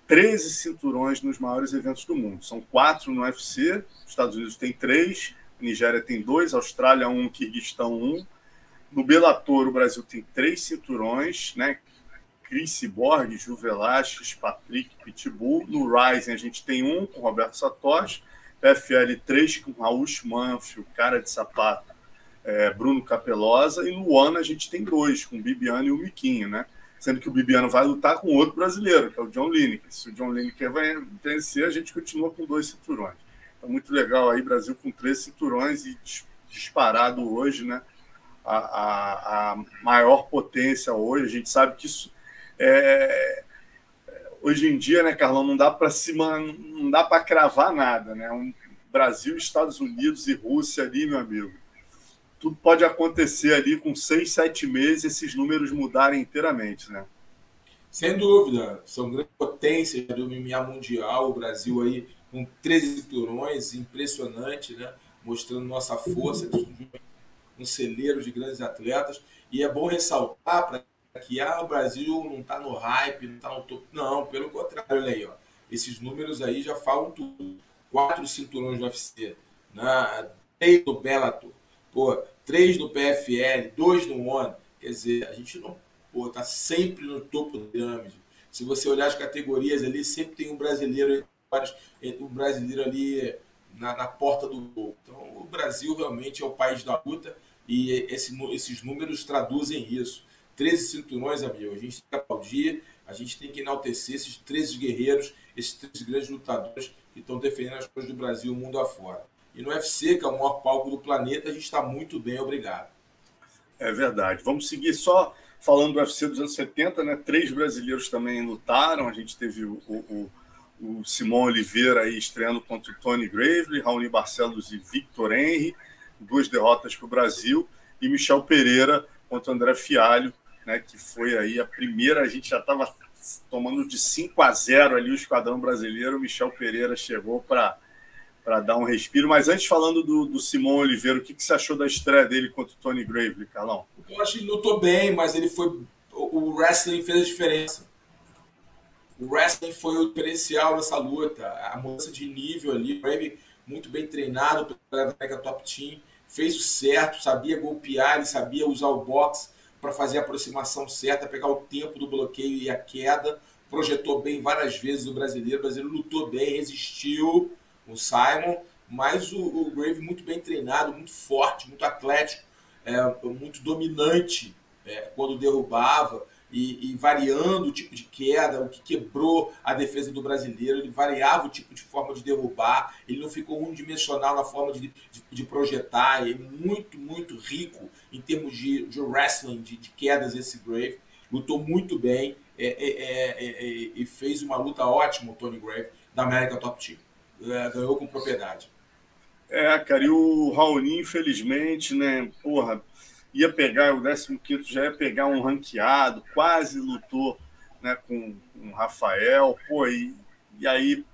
13 cinturões nos maiores eventos do mundo. São quatro no UFC, os Estados Unidos tem três, Nigéria tem dois, Austrália um, Quirguistão um, No Bellator, o Brasil tem três cinturões, né? Chris Borg, Ju Velasquez, Patrick Pitbull. No Rising, a gente tem um com Roberto Satoshi. PFL 3 com Raul Manfio, cara de sapato, é, Bruno Capelosa. E no One, a gente tem dois, com o Bibiano e o Miquinho, né? Sendo que o Bibiano vai lutar com outro brasileiro, que é o John Lineker. Se o John Lineker vai vencer, a gente continua com dois cinturões. Então, muito legal aí, Brasil com três cinturões e disparado hoje, né? A, a, a maior potência hoje. A gente sabe que isso é, hoje em dia, né, Carlão, não dá para cima, não dá para cravar nada, né? Um Brasil, Estados Unidos e Rússia ali, meu amigo. Tudo pode acontecer ali com seis, sete meses, esses números mudarem inteiramente, né? Sem dúvida, são grandes potências do MMA mundial, o Brasil aí com 13 cinturões, impressionante, né? Mostrando nossa força, um celeiro de grandes atletas. E é bom ressaltar para que ah, o Brasil não está no hype, não está no topo. Não, pelo contrário, olha aí, ó. Esses números aí já falam tudo. Quatro cinturões do UFC, né? três do Bellator, pô, três do PFL, dois no ONU. Quer dizer, a gente não pô, tá sempre no topo da pirâmide. Se você olhar as categorias ali, sempre tem um brasileiro, um brasileiro ali na, na porta do gol. Então, o Brasil realmente é o país da luta e esse, esses números traduzem isso. 13 cinturões, amigo. A gente tem que aplaudir, a gente tem que enaltecer esses 13 guerreiros, esses 13 grandes lutadores que estão defendendo as coisas do Brasil mundo afora. E no UFC, que é o maior palco do planeta, a gente está muito bem, obrigado. É verdade. Vamos seguir só falando do UFC dos anos 70, né? Três brasileiros também lutaram. A gente teve o, o, o Simão Oliveira aí estreando contra o Tony Gravely, Raoni Barcelos e Victor Henry, duas derrotas para o Brasil, e Michel Pereira contra o André Fialho, né, que foi aí a primeira, a gente já estava tomando de 5 a 0 ali o esquadrão brasileiro, o Michel Pereira chegou para para dar um respiro. Mas antes, falando do, do Simão Oliveira, o que, que você achou da estreia dele contra o Tony Gravely, Carlão? Eu acho que ele lutou bem, mas ele foi. O wrestling fez a diferença. O wrestling foi o diferencial dessa luta. A mudança de nível ali. O Gravely, muito bem treinado pela Mega Top Team, fez o certo, sabia golpear, ele sabia usar o boxe para fazer a aproximação certa, pegar o tempo do bloqueio e a queda. Projetou bem várias vezes o brasileiro. O brasileiro lutou bem, resistiu o Simon, mas o, o Grave muito bem treinado, muito forte, muito atlético, é, muito dominante é, quando derrubava e, e, variando o tipo de queda, o que quebrou a defesa do brasileiro, ele variava o tipo de forma de derrubar, ele não ficou unidimensional na forma de, de, de projetar, é muito, muito rico em termos de, de wrestling, de, de, quedas esse Grave, lutou muito bem é, é, é, é e fez uma luta ótima o Tony Grave da América Top Team, ganhou com propriedade. É, cara, e o Raoni, infelizmente, né, porra, ia pegar, o 15 já ia pegar um ranqueado, quase lutou né, com, o Rafael, pô, e, e aí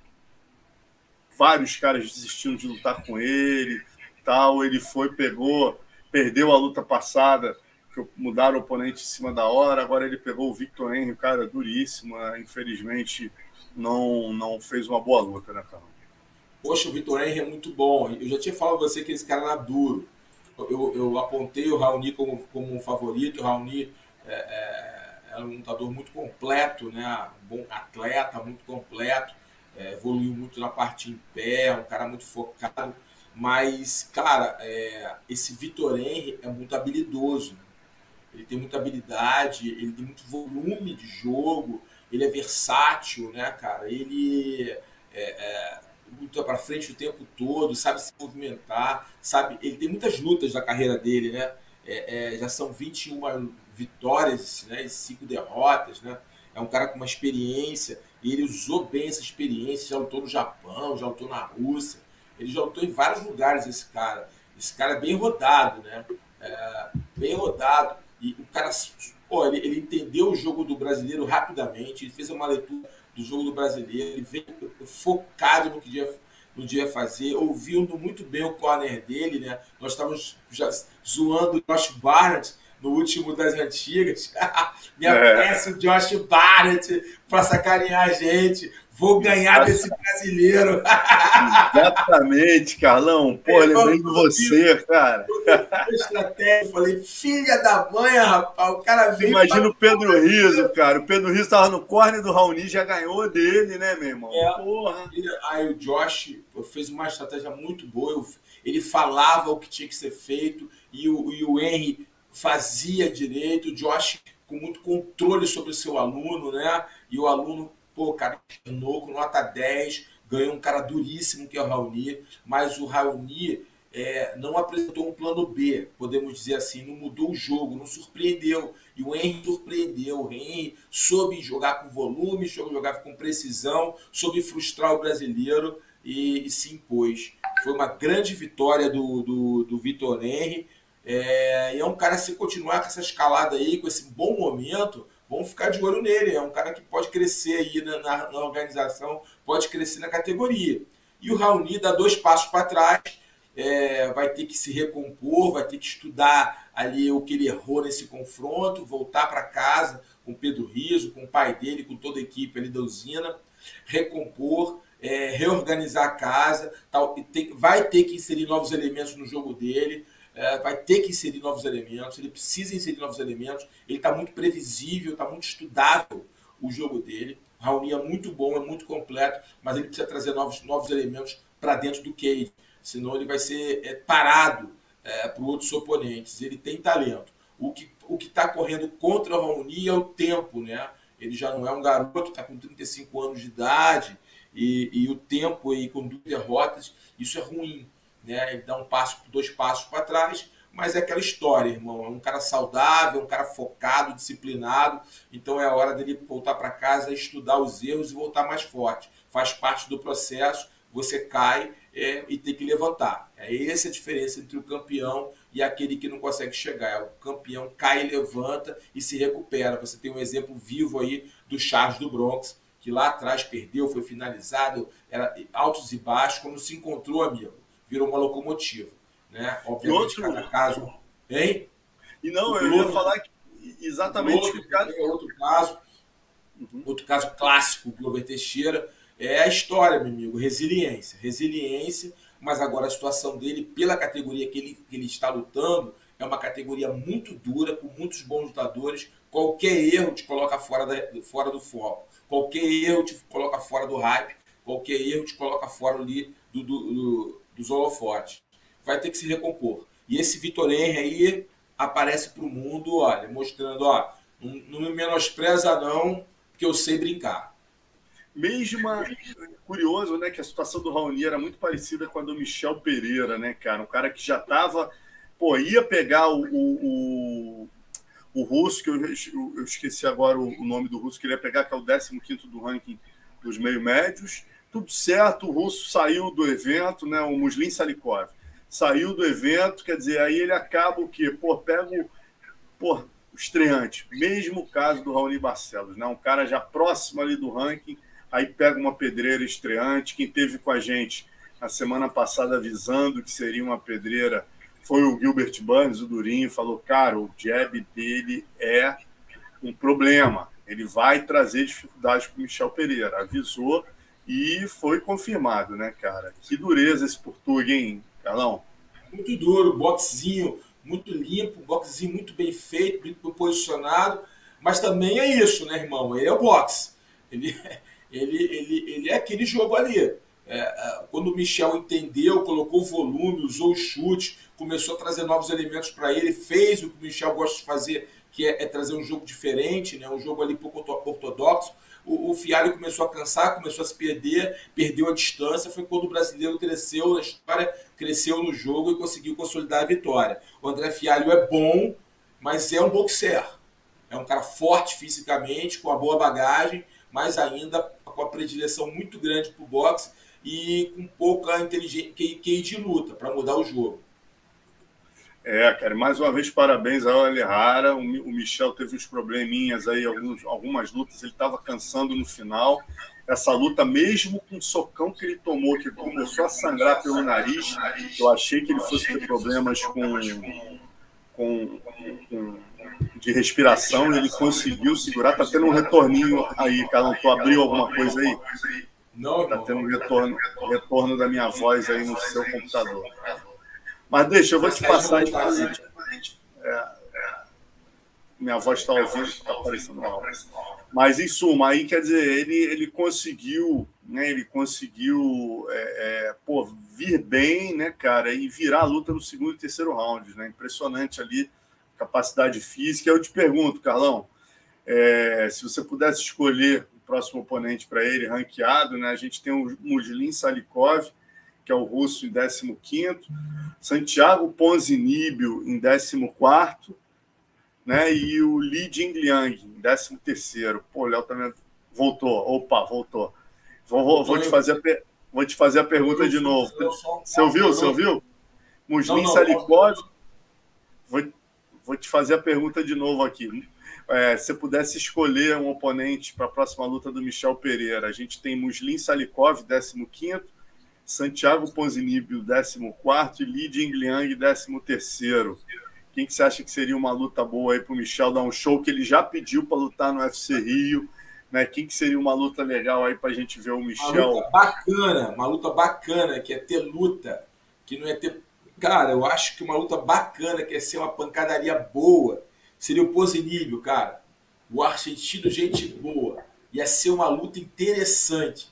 vários caras desistiram de lutar com ele, tal, ele foi, pegou, perdeu a luta passada, que mudaram o oponente em cima da hora, agora ele pegou o Victor Henry, cara duríssimo, né, infelizmente não, não fez uma boa luta, né, cara? Poxa, o Victor Henry é muito bom. Eu já tinha falado pra você que esse cara era duro eu, eu apontei o Raoni como, como um favorito. O Raoni é, é, é, um lutador muito completo, né? Um bom atleta, muito completo. É, evoluiu muito na parte em pé, um cara muito focado. Mas, cara, é, esse Vitor Henry é muito habilidoso. Né? Ele tem muita habilidade, ele tem muito volume de jogo, ele é versátil, né, cara? Ele é, é luta para frente o tempo todo, sabe se movimentar, sabe. Ele tem muitas lutas na carreira dele, né? É, é, já são 21 vitórias né, e 5 derrotas, né? É um cara com uma experiência e ele usou bem essa experiência. Já lutou no Japão, já lutou na Rússia, ele já lutou em vários lugares. Esse cara, esse cara é bem rodado, né? É, bem rodado. E o cara, pô, ele, ele entendeu o jogo do brasileiro rapidamente, ele fez uma leitura do jogo do brasileiro, ele veio focado no que dia, no dia fazer, ouvindo muito bem o corner dele, né? Nós estávamos já zoando o Josh Barnett no último das antigas. Me é. aparece o Josh Barnett para sacanear a gente. Vou ganhar desse brasileiro. Exatamente, Carlão. Pô, lembrei de você, cara. Estratégia, falei, filha da mãe, rapaz. O cara veio. Imagina o Pedro Riso, cara. O Pedro Riso tava no corner do Raoni, já ganhou dele, né, meu irmão? É. Porra. Aí o Josh fez uma estratégia muito boa. Ele falava o que tinha que ser feito e o, e o Henry fazia direito. O Josh com muito controle sobre o seu aluno, né? E o aluno Pô, cara, com nota 10, ganhou um cara duríssimo que é o Raoni, mas o Raoni é, não apresentou um plano B, podemos dizer assim, não mudou o jogo, não surpreendeu. E o Henry surpreendeu. O Henry soube jogar com volume, soube jogar com precisão, soube frustrar o brasileiro e, e se impôs. Foi uma grande vitória do, do, do Vitor Henry. É, e é um cara, se continuar com essa escalada aí, com esse bom momento, vamos ficar de olho nele. É um cara que pode crescer aí na, na, na organização, pode crescer na categoria. E o Raoni dá dois passos para trás, é, vai ter que se recompor, vai ter que estudar ali o que ele errou nesse confronto, voltar para casa com Pedro Riso, com o pai dele, com toda a equipe ali da usina, recompor, é, reorganizar a casa, tal, tem, vai ter que inserir novos elementos no jogo dele é, vai ter que inserir novos elementos, ele precisa inserir novos elementos, ele está muito previsível, está muito estudável o jogo dele. O Raoni é muito bom, é muito completo, mas ele precisa trazer novos, novos elementos para dentro do cage, senão ele vai ser é, parado é, por outros oponentes. Ele tem talento. O que o está correndo contra o Raoni é o tempo, né? Ele já não é um garoto, está com 35 anos de idade, e, e o tempo aí com duas derrotas, isso é ruim né? Ele dá um passo, dois passos para trás, mas é aquela história, irmão. É um cara saudável, um cara focado, disciplinado. Então é a hora dele voltar para casa, estudar os erros e voltar mais forte. Faz parte do processo. Você cai é, e tem que levantar. É essa a diferença entre o campeão e aquele que não consegue chegar. É o campeão cai, levanta e se recupera. Você tem um exemplo vivo aí do Charles do Bronx, que lá atrás perdeu, foi finalizado, era altos e baixos, quando se encontrou, amigo virou uma locomotiva. Né? Obviamente, outro... cada caso. Hein? E não, eu ia falar que exatamente outro, cada... outro caso, uhum. outro caso clássico, Glover Teixeira, é a história, meu amigo, resiliência. Resiliência, mas agora a situação dele, pela categoria que ele, que ele está lutando, é uma categoria muito dura, com muitos bons lutadores. Qualquer erro te coloca fora, da, fora do foco. Qualquer erro te coloca fora do hype. Qualquer erro te coloca fora ali do, do, do dos holofotes. Vai ter que se recompor. E esse Vitor Henry aí aparece para o mundo, olha, mostrando, ó, não, me menospreza não, porque eu sei brincar. Mesmo curioso, né, que a situação do Raoni era muito parecida com a do Michel Pereira, né, cara? Um cara que já estava, pô, ia pegar o, o, o, o russo, que eu, eu esqueci agora o, o, nome do russo, que ele ia pegar, que é o 15 do ranking dos meio médios, tudo certo, o russo saiu do evento, né? O Muslin Salikov saiu do evento, quer dizer, aí ele acaba o quê? Pô, pega o, pô, o estreante, mesmo caso do Raoni Barcelos, né? Um cara já próximo ali do ranking, aí pega uma pedreira estreante, quem teve com a gente na semana passada avisando que seria uma pedreira foi o Gilbert Burns, o Durinho, falou, cara, o jab dele é um problema, ele vai trazer dificuldades para o Michel Pereira, avisou, e foi confirmado, né, cara? Que dureza esse Portuga, hein, Carlão? Muito duro, boxezinho muito limpo, boxezinho muito bem feito, muito bem posicionado. Mas também é isso, né, irmão? Ele é o boxe. Ele, ele, ele, ele é aquele jogo ali. É, é, quando o Michel entendeu, colocou volume, usou o chute, começou a trazer novos elementos para ele, fez o que o Michel gosta de fazer, que é, é, trazer um jogo diferente, né? um jogo ali pouco ortodoxo o, o Fialho começou a cansar, começou a se perder, perdeu a distância. Foi quando o brasileiro cresceu na história, cresceu no jogo e conseguiu consolidar a vitória. O André Fialho é bom, mas é um boxer. É um cara forte fisicamente, com uma boa bagagem, mas ainda com a predileção muito grande para o boxe e com pouca inteligência que de luta para mudar o jogo. É, cara, mais uma vez parabéns ao Alihara. O Michel teve uns probleminhas aí, alguns, algumas lutas, ele estava cansando no final. Essa luta, mesmo com o socão que ele tomou, que começou a sangrar pelo nariz, eu achei que ele fosse ter problemas com, com, com de respiração, ele conseguiu segurar. Tá tendo um retorninho aí, Carlão. Tu abriu alguma coisa aí? Não, Tá tendo um retorno, retorno da minha voz aí no seu computador. Mas deixa, eu vou te passar aí. É, minha voz está ouvindo, está aparecendo mal. Mas, em suma, aí quer dizer, ele, ele conseguiu, né? Ele conseguiu é, é, pô, vir bem, né, cara, e virar a luta no segundo e terceiro round, né? Impressionante ali, capacidade física. Eu te pergunto, Carlão, é, se você pudesse escolher o próximo oponente para ele, ranqueado, né? A gente tem o Mujlin Salikov, que é o russo em 15 Santiago Ponzinibio em 14 né? E o Li Jingliang, em 13 terceiro. Pô, o Léo também voltou. Opa, voltou. Vou, vou, vou, te fazer a, vou te fazer a pergunta de novo. Você ouviu? Você ouviu? Muslin Salikov. Vou, vou te fazer a pergunta de novo aqui. É, se pudesse escolher um oponente para a próxima luta do Michel Pereira, a gente tem Muslin Salikov, 15 Santiago Ponzinibio, 14 e Li Jingliang, 13 quem que você acha que seria uma luta boa aí para o Michel dar um show que ele já pediu para lutar no UFC Rio? Né? Quem que seria uma luta legal aí para a gente ver o Michel? Uma luta bacana, uma luta bacana, que é ter luta, que não é ter. Cara, eu acho que uma luta bacana, que é ser uma pancadaria boa, seria o Posiníbio, cara. O argentino, gente boa. Ia ser uma luta interessante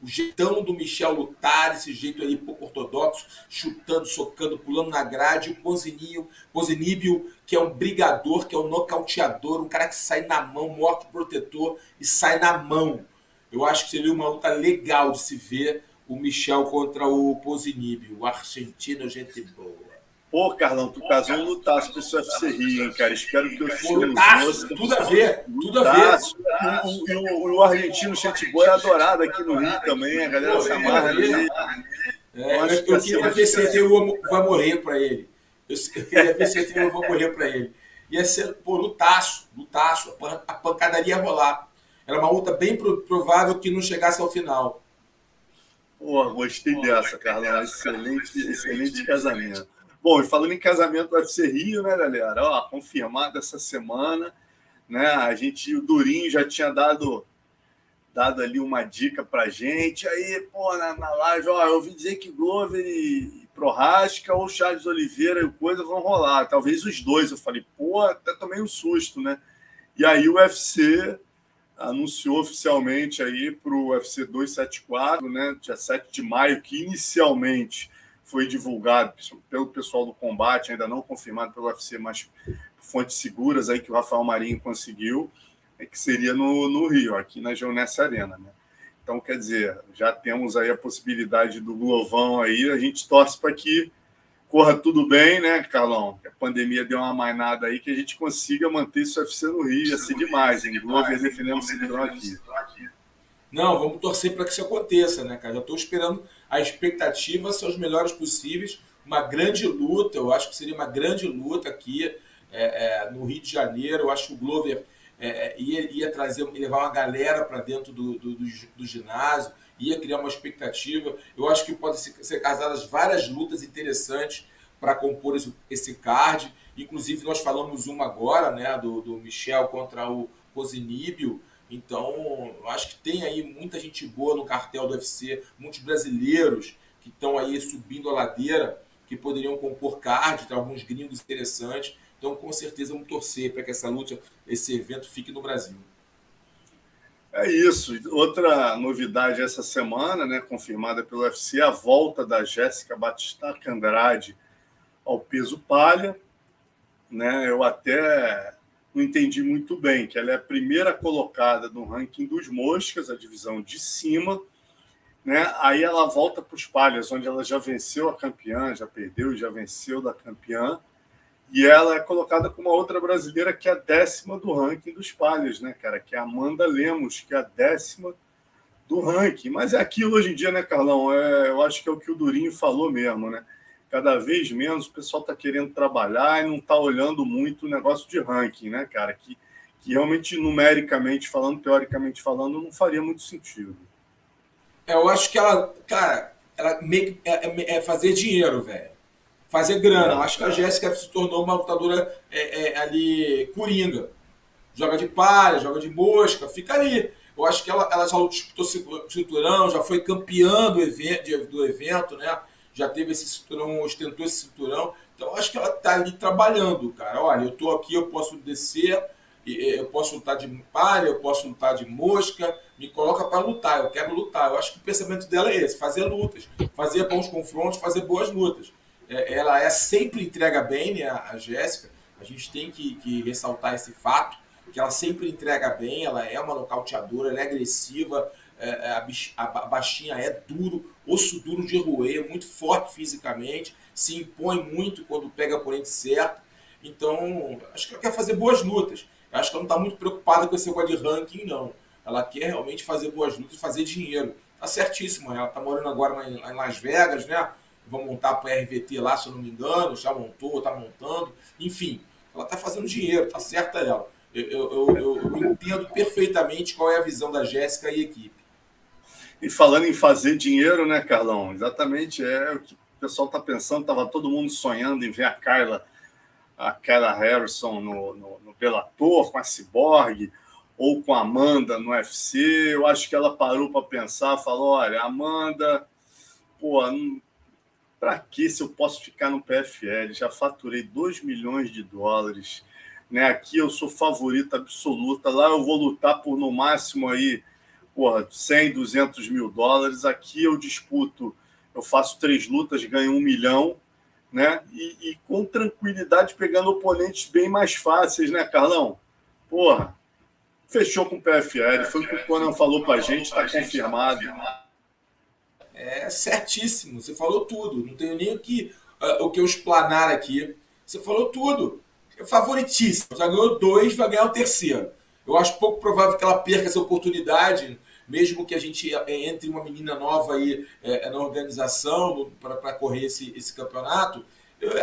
o jeitão do Michel lutar, esse jeito ali pouco ortodoxo, chutando, socando, pulando na grade, o Ponzininho, Ponziníbio, que é um brigador, que é um nocauteador, um cara que sai na mão, morto protetor e sai na mão. Eu acho que seria uma luta legal de se ver o Michel contra o Ponziníbio, o argentino, gente boa. Pô, Carlão, tu casou um lutaço pro UFC Rio, hein, cara? Espero que eu filme lutaço, tudo a ver, tudo a ver. E o, o, argentino Chantiboi é adorado aqui no Rio também, a galera se amarra ali. É, eu, eu, eu queria ver se ele vai morrer para ele. Eu, eu, queria ver se ele vai morrer para ele. Ia ser, pô, lutaço, lutaço, a pancadaria ia rolar. Era uma luta bem provável que não chegasse ao final. Pô, gostei dessa, Carlão. Excelente, excelente casamento. Bom, e falando em casamento UFC Rio, né, galera? Ó, confirmado essa semana, né? A gente, o Durinho já tinha dado dado ali uma dica pra gente. Aí, pô, na, na live, ó, eu ouvi dizer que Glover e, e Prohaska ou Charles Oliveira e coisa vão rolar. Talvez os dois. Eu falei, pô, até tomei um susto, né? E aí o UFC anunciou oficialmente aí para o UFC 274, né, dia 7 de maio, que inicialmente foi divulgado pelo pessoal do combate, ainda não confirmado pelo UFC, mas fontes seguras aí que o Rafael Marinho conseguiu, é que seria no, no Rio, aqui na Geonesse Arena. Né? Então, quer dizer, já temos aí a possibilidade do Glovão aí, a gente torce para que corra tudo bem, né, Carlão? Que a pandemia deu uma mainada aí, que a gente consiga manter esse UFC no Rio, ia ser demais, hein? Glover defendendo o aqui. Não, vamos torcer para que isso aconteça, né, cara? Já estou esperando a expectativa são os melhores possíveis. Uma grande luta, eu acho que seria uma grande luta aqui é, é, no Rio de Janeiro. Eu acho que o Glover é, é ia, ia, trazer, levar uma galera para dentro do, do, do, do, ginásio, ia criar uma expectativa. Eu acho que pode ser, ser casadas várias lutas interessantes para compor esse, esse card. Inclusive, nós falamos uma agora, né, do, Michel contra o Posiníbio. Então, acho que tem aí muita gente boa no cartel do UFC, muitos brasileiros que estão aí subindo a ladeira, que poderiam compor card, tem alguns gringos interessantes. Então, com certeza, vamos torcer para que essa luta, esse evento fique no Brasil. É isso. Outra novidade essa semana, né, confirmada pelo UFC, a volta da Jéssica Batista Andrade ao peso palha. Né? Eu até não entendi muito bem, que ela é a primeira colocada no ranking dos moscas, a divisão de cima, né? Aí ela volta para os palhas, onde ela já venceu a campeã, já perdeu, já venceu da campeã, e ela é colocada com uma outra brasileira que é a décima do ranking dos palhas, né, cara? Que é a Amanda Lemos, que é a décima do ranking. Mas é aquilo hoje em dia, né, Carlão? É, eu acho que é o que o Durinho falou mesmo, né? Cada vez menos o pessoal está querendo trabalhar e não está olhando muito o negócio de ranking, né, cara? Que, que realmente, numericamente falando, teoricamente falando, não faria muito sentido. É, eu acho que ela, cara, ela meio, é, é, é fazer dinheiro, velho. fazer grana. Eu acho que a Jéssica se tornou uma lutadora é, é, ali coringa. Joga de palha, joga de mosca, fica ali. Eu acho que ela, ela já disputou cinturão, já foi campeã do evento, do evento, né? Já teve esse cinturão, ostentou esse cinturão. Então, acho que ela está ali trabalhando, cara. Olha, eu estou aqui, eu posso descer, eu posso lutar de palha, eu posso lutar de mosca, me coloca para lutar, eu quero lutar. Eu acho que o pensamento dela é esse, fazer lutas, fazer bons confrontos, fazer boas lutas. É, ela é sempre entrega bem, né, a Jéssica, a gente tem que, que, ressaltar esse fato, que ela sempre entrega bem, ela é uma nocauteadora, ela é agressiva, é, é a, a, baixinha é duro, osso duro de roer, muito forte fisicamente, se impõe muito quando pega a oponente certo. Então, acho que ela quer fazer boas lutas. Acho que ela não está muito preocupada com esse negócio de ranking, não. Ela quer realmente fazer boas lutas, fazer dinheiro. Tá certíssimo. Ela tá morando agora em Las Vegas, né? Vão montar para RVT lá, se eu não me engano. Já montou, tá montando. Enfim, ela tá fazendo dinheiro, tá certa ela. Eu, eu, eu, eu entendo perfeitamente qual é a visão da Jéssica e equipe. E falando em fazer dinheiro, né, Carlão? Exatamente é o que o pessoal está pensando. Tava todo mundo sonhando em ver a Kyla, a Kyla Harrison no, no, no Bellator, com a Cyborg ou com a Amanda no UFC. Eu acho que ela parou para pensar, falou: olha, Amanda, pô, para que se eu posso ficar no PFL? Já faturei 2 milhões de dólares. Né? Aqui eu sou favorita absoluta. Lá eu vou lutar por no máximo aí, porra, 100, 200 mil dólares. Aqui eu disputo, eu faço três lutas, ganho um milhão. Né? E, e com tranquilidade pegando oponentes bem mais fáceis, né, Carlão? Porra, fechou com o PFL, foi o que o Conan falou para a gente, está confirmado. É certíssimo, você falou tudo, não tenho nem o que, uh, o que eu explanar aqui. Você falou tudo. É favoritíssimo, já ganhou dois, vai ganhar o terceiro. Eu acho pouco provável que ela perca essa oportunidade, mesmo que a gente é, entre uma menina nova aí é, na organização para correr esse, esse campeonato,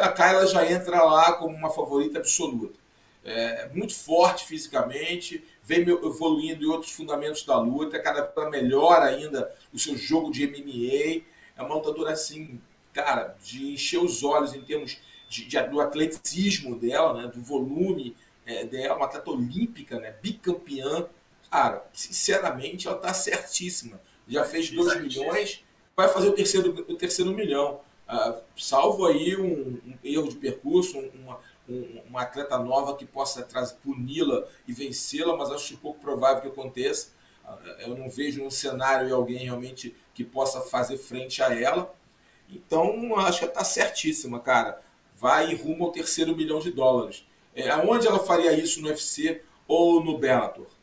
a Kyla já entra lá como uma favorita absoluta. É, muito forte fisicamente, vem evoluindo em outros fundamentos da luta, cada vez melhor ainda o seu jogo de MMA. É uma lutadora assim, cara, de encher os olhos em termos de, de do atleticismo dela, né, do volume é, dela, uma atleta olímpica, né, bicampeã. Cara, sinceramente, ela está certíssima. Já fez 2 milhões, vai fazer o terceiro, o terceiro milhão. Uh, salvo aí um, um, erro de percurso, uma, um, uma atleta nova que possa puni-la e vencê-la, mas acho pouco provável que aconteça. Eu não vejo um cenário e alguém realmente que possa fazer frente a ela. Então, acho que está certíssima, cara. Vai rumo ao terceiro milhão de dólares. É, aonde ela faria isso no UFC ou no Bellator?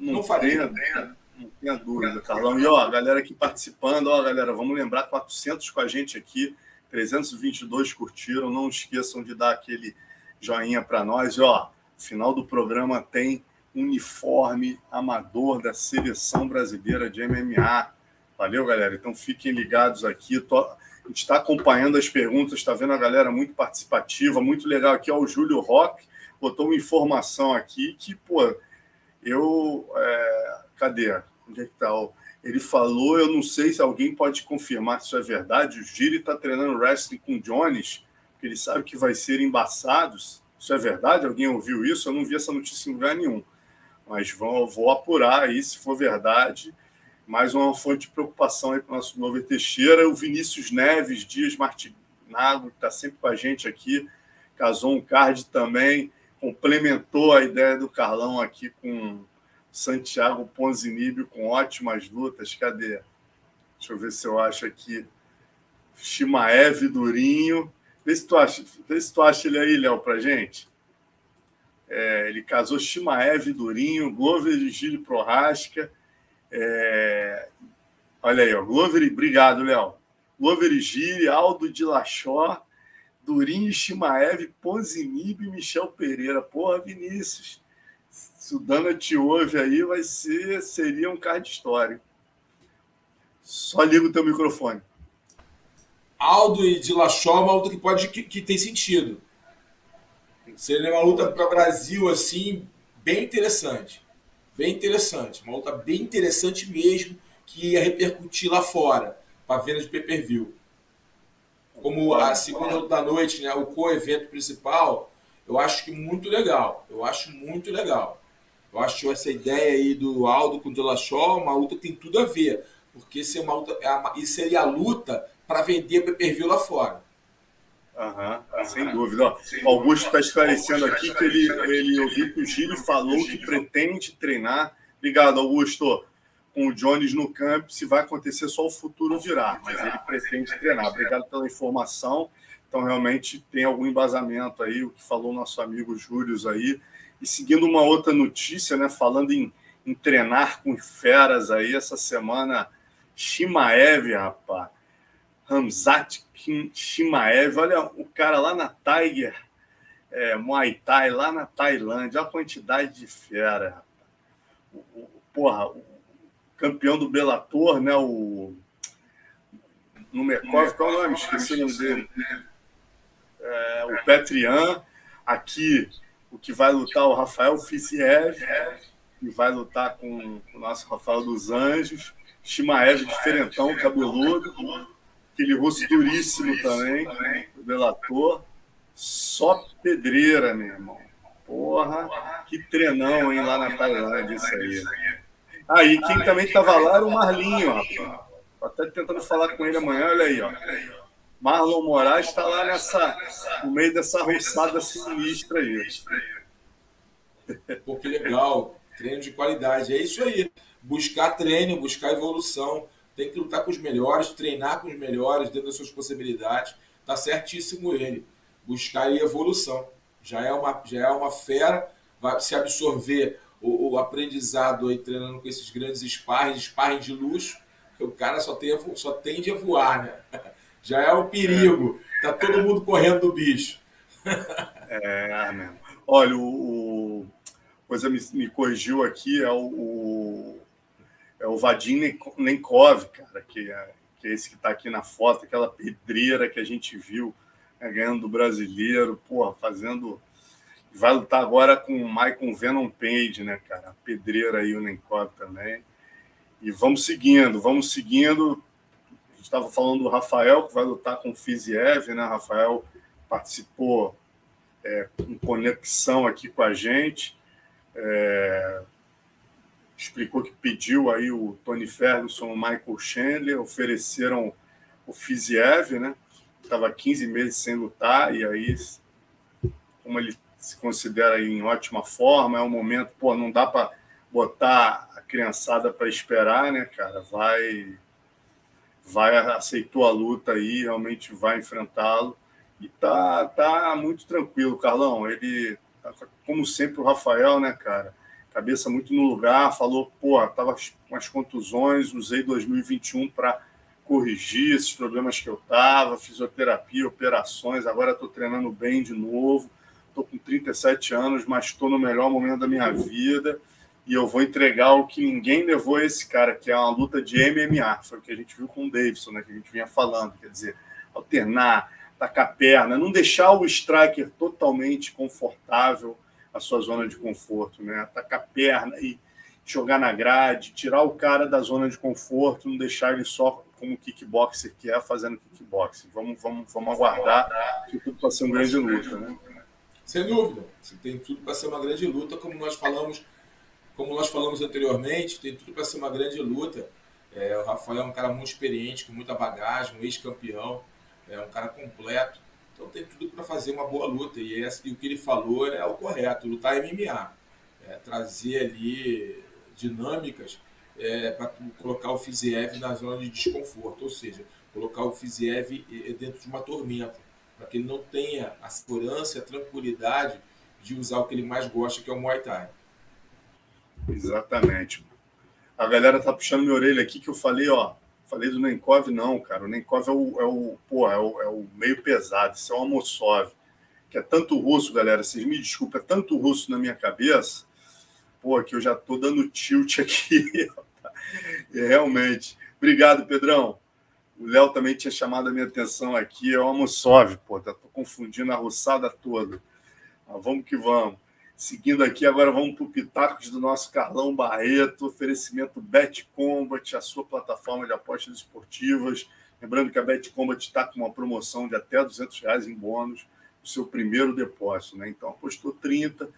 Não, não faria. Tenha, não tenha dúvida, Carlão. E ó, a galera aqui participando, ó, galera, vamos lembrar 400 com a gente aqui, 322 curtiram. Não esqueçam de dar aquele joinha para nós. E, ó, final do programa tem uniforme amador da seleção brasileira de MMA. Valeu, galera. Então fiquem ligados aqui. Tô... A gente está acompanhando as perguntas, está vendo a galera muito participativa, muito legal aqui. Ó, o Júlio Rock botou uma informação aqui que, pô, eu. É... Cadê? Onde é que tá? Ele falou, eu não sei se alguém pode confirmar se isso é verdade. O Giri está treinando wrestling com o Jones porque ele sabe que vai ser embaçados. Isso é verdade? Alguém ouviu isso? Eu não vi essa notícia em lugar nenhum. Mas vou, apurar aí se for verdade. Mais uma fonte de preocupação aí para o nosso Glover Teixeira. O Vinícius Neves Dias Martinago, que está sempre com a gente aqui, casou um card também, complementou a ideia do Carlão aqui com Santiago Ponzinibio, com ótimas lutas. Cadê? Deixa eu ver se eu acho aqui. Shimaev Durinho Vê se tu acha, vê se tu acha ele aí, Léo, pra gente. É, ele casou Shimaev Durinho, Glover e Gílio Prorasca. É, olha aí, ó, Glover, obrigado, Léo. Glover e Gili, Aldo de Lachó, Durinho, Shimaev, Ponzinib e Michel Pereira. Porra, Vinícius. Se o Dana te ouve aí, vai ser, seria um card histórico. Só liga o teu microfone. Aldo e Dilachó é uma luta que pode que, que tem sentido. Seria uma luta para o Brasil assim bem interessante, bem interessante, uma luta bem interessante mesmo que ia repercutir lá fora para venda de pay-per-view. Como a segunda da noite, né, o co-evento principal, eu acho que muito legal. Eu acho muito legal. Eu acho essa ideia aí do Aldo com o Dillashaw, uma luta que tem tudo a ver. Porque isso, é uma luta, é isso seria a luta para vender pay-per-view lá fora. Uhum, sem dúvida. o Augusto está esclarecendo aqui que ele, ele ouviu que o Gílio falou que pretende treinar. Obrigado, Augusto. Com o Jones no campo, se vai acontecer só o futuro dirá, mas ele pretende treinar. Obrigado pela informação. Então, realmente tem algum embasamento aí, o que falou nosso amigo Júlio aí. E seguindo uma outra notícia, né, falando em, em treinar com feras aí, essa semana, Shimaev, rapaz Ramzat Shimaev, olha o cara lá na Tiger, é, Muay Thai, lá na Tailândia, olha a quantidade de fera. Porra, o campeão do Bellator, né? O Numekov, qual é o nome? Esqueci o nome dele. É, o Petrian, aqui o que vai lutar o Rafael Fiziev, que vai lutar com o nosso Rafael dos Anjos, Shimaev diferentão, cabeludo aquele rosto duríssimo também, o delator. Só pedreira, meu irmão. Porra, que treinão, hein, lá na Tailândia, isso aí. Aí, quem também estava lá era o Marlinho, rapaz. Tô até tentando falar com ele amanhã, olha aí, ó. Marlon Moraes está lá nessa, no meio dessa roçada sinistra aí. Pô, que legal. Treino de qualidade. É isso aí. Buscar treino, buscar evolução tem que lutar com os melhores, treinar com os melhores, dentro das suas possibilidades. Tá certíssimo ele. Buscar evolução. Já é uma, já é uma fera, vai se absorver o, o aprendizado aí treinando com esses grandes sparring, sparring de luxo, o cara só, tem, só tende a voar, né? Já é o um perigo. Tá todo mundo correndo do bicho. É, mesmo. Olha, o, o coisa me, me corrigiu aqui, é o, o é o Vadim Nenkov, cara, que é, que é esse que está aqui na foto, aquela pedreira que a gente viu né, ganhando do brasileiro, porra, fazendo. Vai lutar agora com o Michael Venom Page, né, cara? Pedreira aí, o Nenkov também. E vamos seguindo, vamos seguindo. A gente estava falando do Rafael, que vai lutar com o Fiziev, né? Rafael participou é, em conexão aqui com a gente. É, explicou que pediu aí o Tony Ferguson, o Michael Chandler, ofereceram o Fiziev, né? Estava 15 meses sem lutar, e aí, como ele se considera em ótima forma, é um momento, pô, não dá para botar a criançada para esperar, né, cara? Vai, vai, aceitou a luta aí, realmente vai enfrentá-lo. E tá, tá muito tranquilo, Carlão. Ele, tá, como sempre, o Rafael, né, cara? cabeça muito no lugar, falou, pô, tava com as contusões, usei 2021 para corrigir esses problemas que eu tava, fisioterapia, operações, agora estou treinando bem de novo, estou com 37 anos, mas estou no melhor momento da minha vida e eu vou entregar o que ninguém levou a esse cara, que é uma luta de MMA, foi o que a gente viu com o Davidson, né, que a gente vinha falando, quer dizer, alternar, tacar perna, não deixar o striker totalmente confortável, a sua zona de conforto, né? Atacar perna e jogar na grade, tirar o cara da zona de conforto, não deixar ele só como kickboxer que é, fazendo kickboxing. Vamos, vamos, vamos aguardar que tudo para ser uma grande luta, né? Sem dúvida, tem tudo para ser uma grande luta, como nós falamos, como nós falamos anteriormente, tem tudo para ser uma grande luta. É, o Rafael é um cara muito experiente, com muita bagagem, um ex-campeão, é um cara completo. Então tem tudo para fazer uma boa luta. E, esse, e, o que ele falou é o correto, lutar MMA. É, trazer ali dinâmicas é, para colocar o Fiziev na zona de desconforto, ou seja, colocar o Fiziev dentro de uma tormenta, para que ele não tenha a segurança a tranquilidade de usar o que ele mais gosta, que é o Muay Thai. Exatamente. A galera tá puxando minha orelha aqui que eu falei, ó, Falei do Nenkov, não, cara. O Nenkov é o, é o, é o, é o meio pesado, isso é o Amosov, que é tanto russo, galera. Vocês me desculpem, é tanto russo na minha cabeça, pô, que eu já tô dando tilt aqui. é, realmente. Obrigado, Pedrão. O Léo também tinha chamado a minha atenção aqui, é o Amosov, pô, tô confundindo a roçada toda. Mas vamos que vamos. Seguindo aqui, agora vamos para o Pitacos do nosso Carlão Barreto, oferecimento Bet Combat, a sua plataforma de apostas esportivas. Lembrando que a Bet Combat está com uma promoção de até 200 reais em bônus no seu primeiro depósito. Né? Então, apostou 30,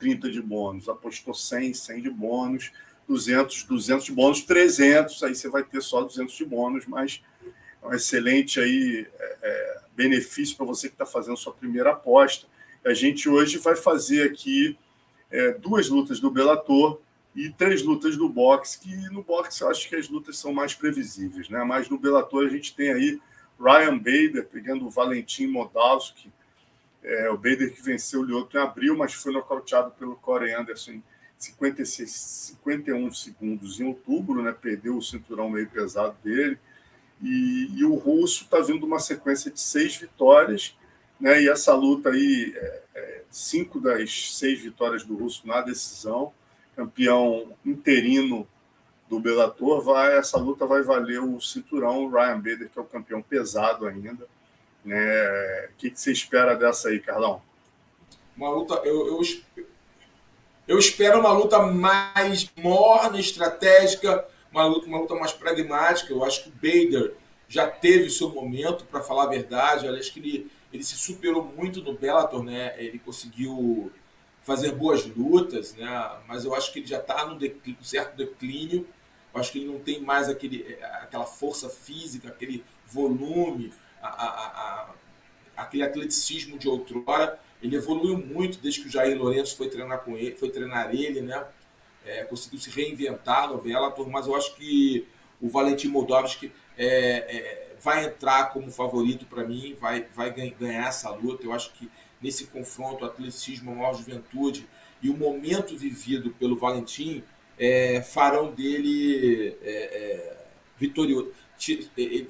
30 de bônus. Apostou 100, 100 de bônus. 200, 200 de bônus, 300, aí você vai ter só 200 de bônus, mas um excelente aí, é, é, benefício para você que está fazendo sua primeira aposta. A gente hoje vai fazer aqui é, duas lutas do Bellator e três lutas do boxe, que no boxe eu acho que as lutas são mais previsíveis, né? Mas no Bellator a gente tem aí Ryan Bader pegando o Valentim Modalski, é, o Bader que venceu o Lyoto em abril, mas foi nocauteado pelo Corey Anderson em 56, 51 segundos em outubro, né? Perdeu o cinturão meio pesado dele. E, e o russo está vindo uma sequência de seis vitórias, né? E essa luta aí, é, é, cinco das seis vitórias do russo na decisão, campeão interino do Bellator, vai, essa luta vai valer o cinturão, o Ryan Bader, que é o campeão pesado ainda. Né? O que, que você espera dessa aí, Carlão? Uma luta, eu, eu, eu espero uma luta mais morna, estratégica, uma luta, uma luta mais pragmática. Eu acho que o Bader já teve seu momento, para falar a verdade. Eu acho que ele, ele se superou muito no Bellator, né? Ele conseguiu fazer boas lutas, né? Mas eu acho que ele já está num declínio, certo declínio. Eu acho que ele não tem mais aquele, aquela força física, aquele volume, a, a, a, aquele atleticismo de outrora. Ele evoluiu muito desde que o Jair Lourenço foi treinar com ele, foi treinar ele, né? É, conseguiu se reinventar no Bellator, mas eu acho que o Valentim Moldovski é, é, vai entrar como favorito para mim, vai, vai ganhar essa luta. Eu acho que nesse confronto, o atleticismo, a maior juventude e o momento vivido pelo Valentim é, farão dele é, é, vitorioso,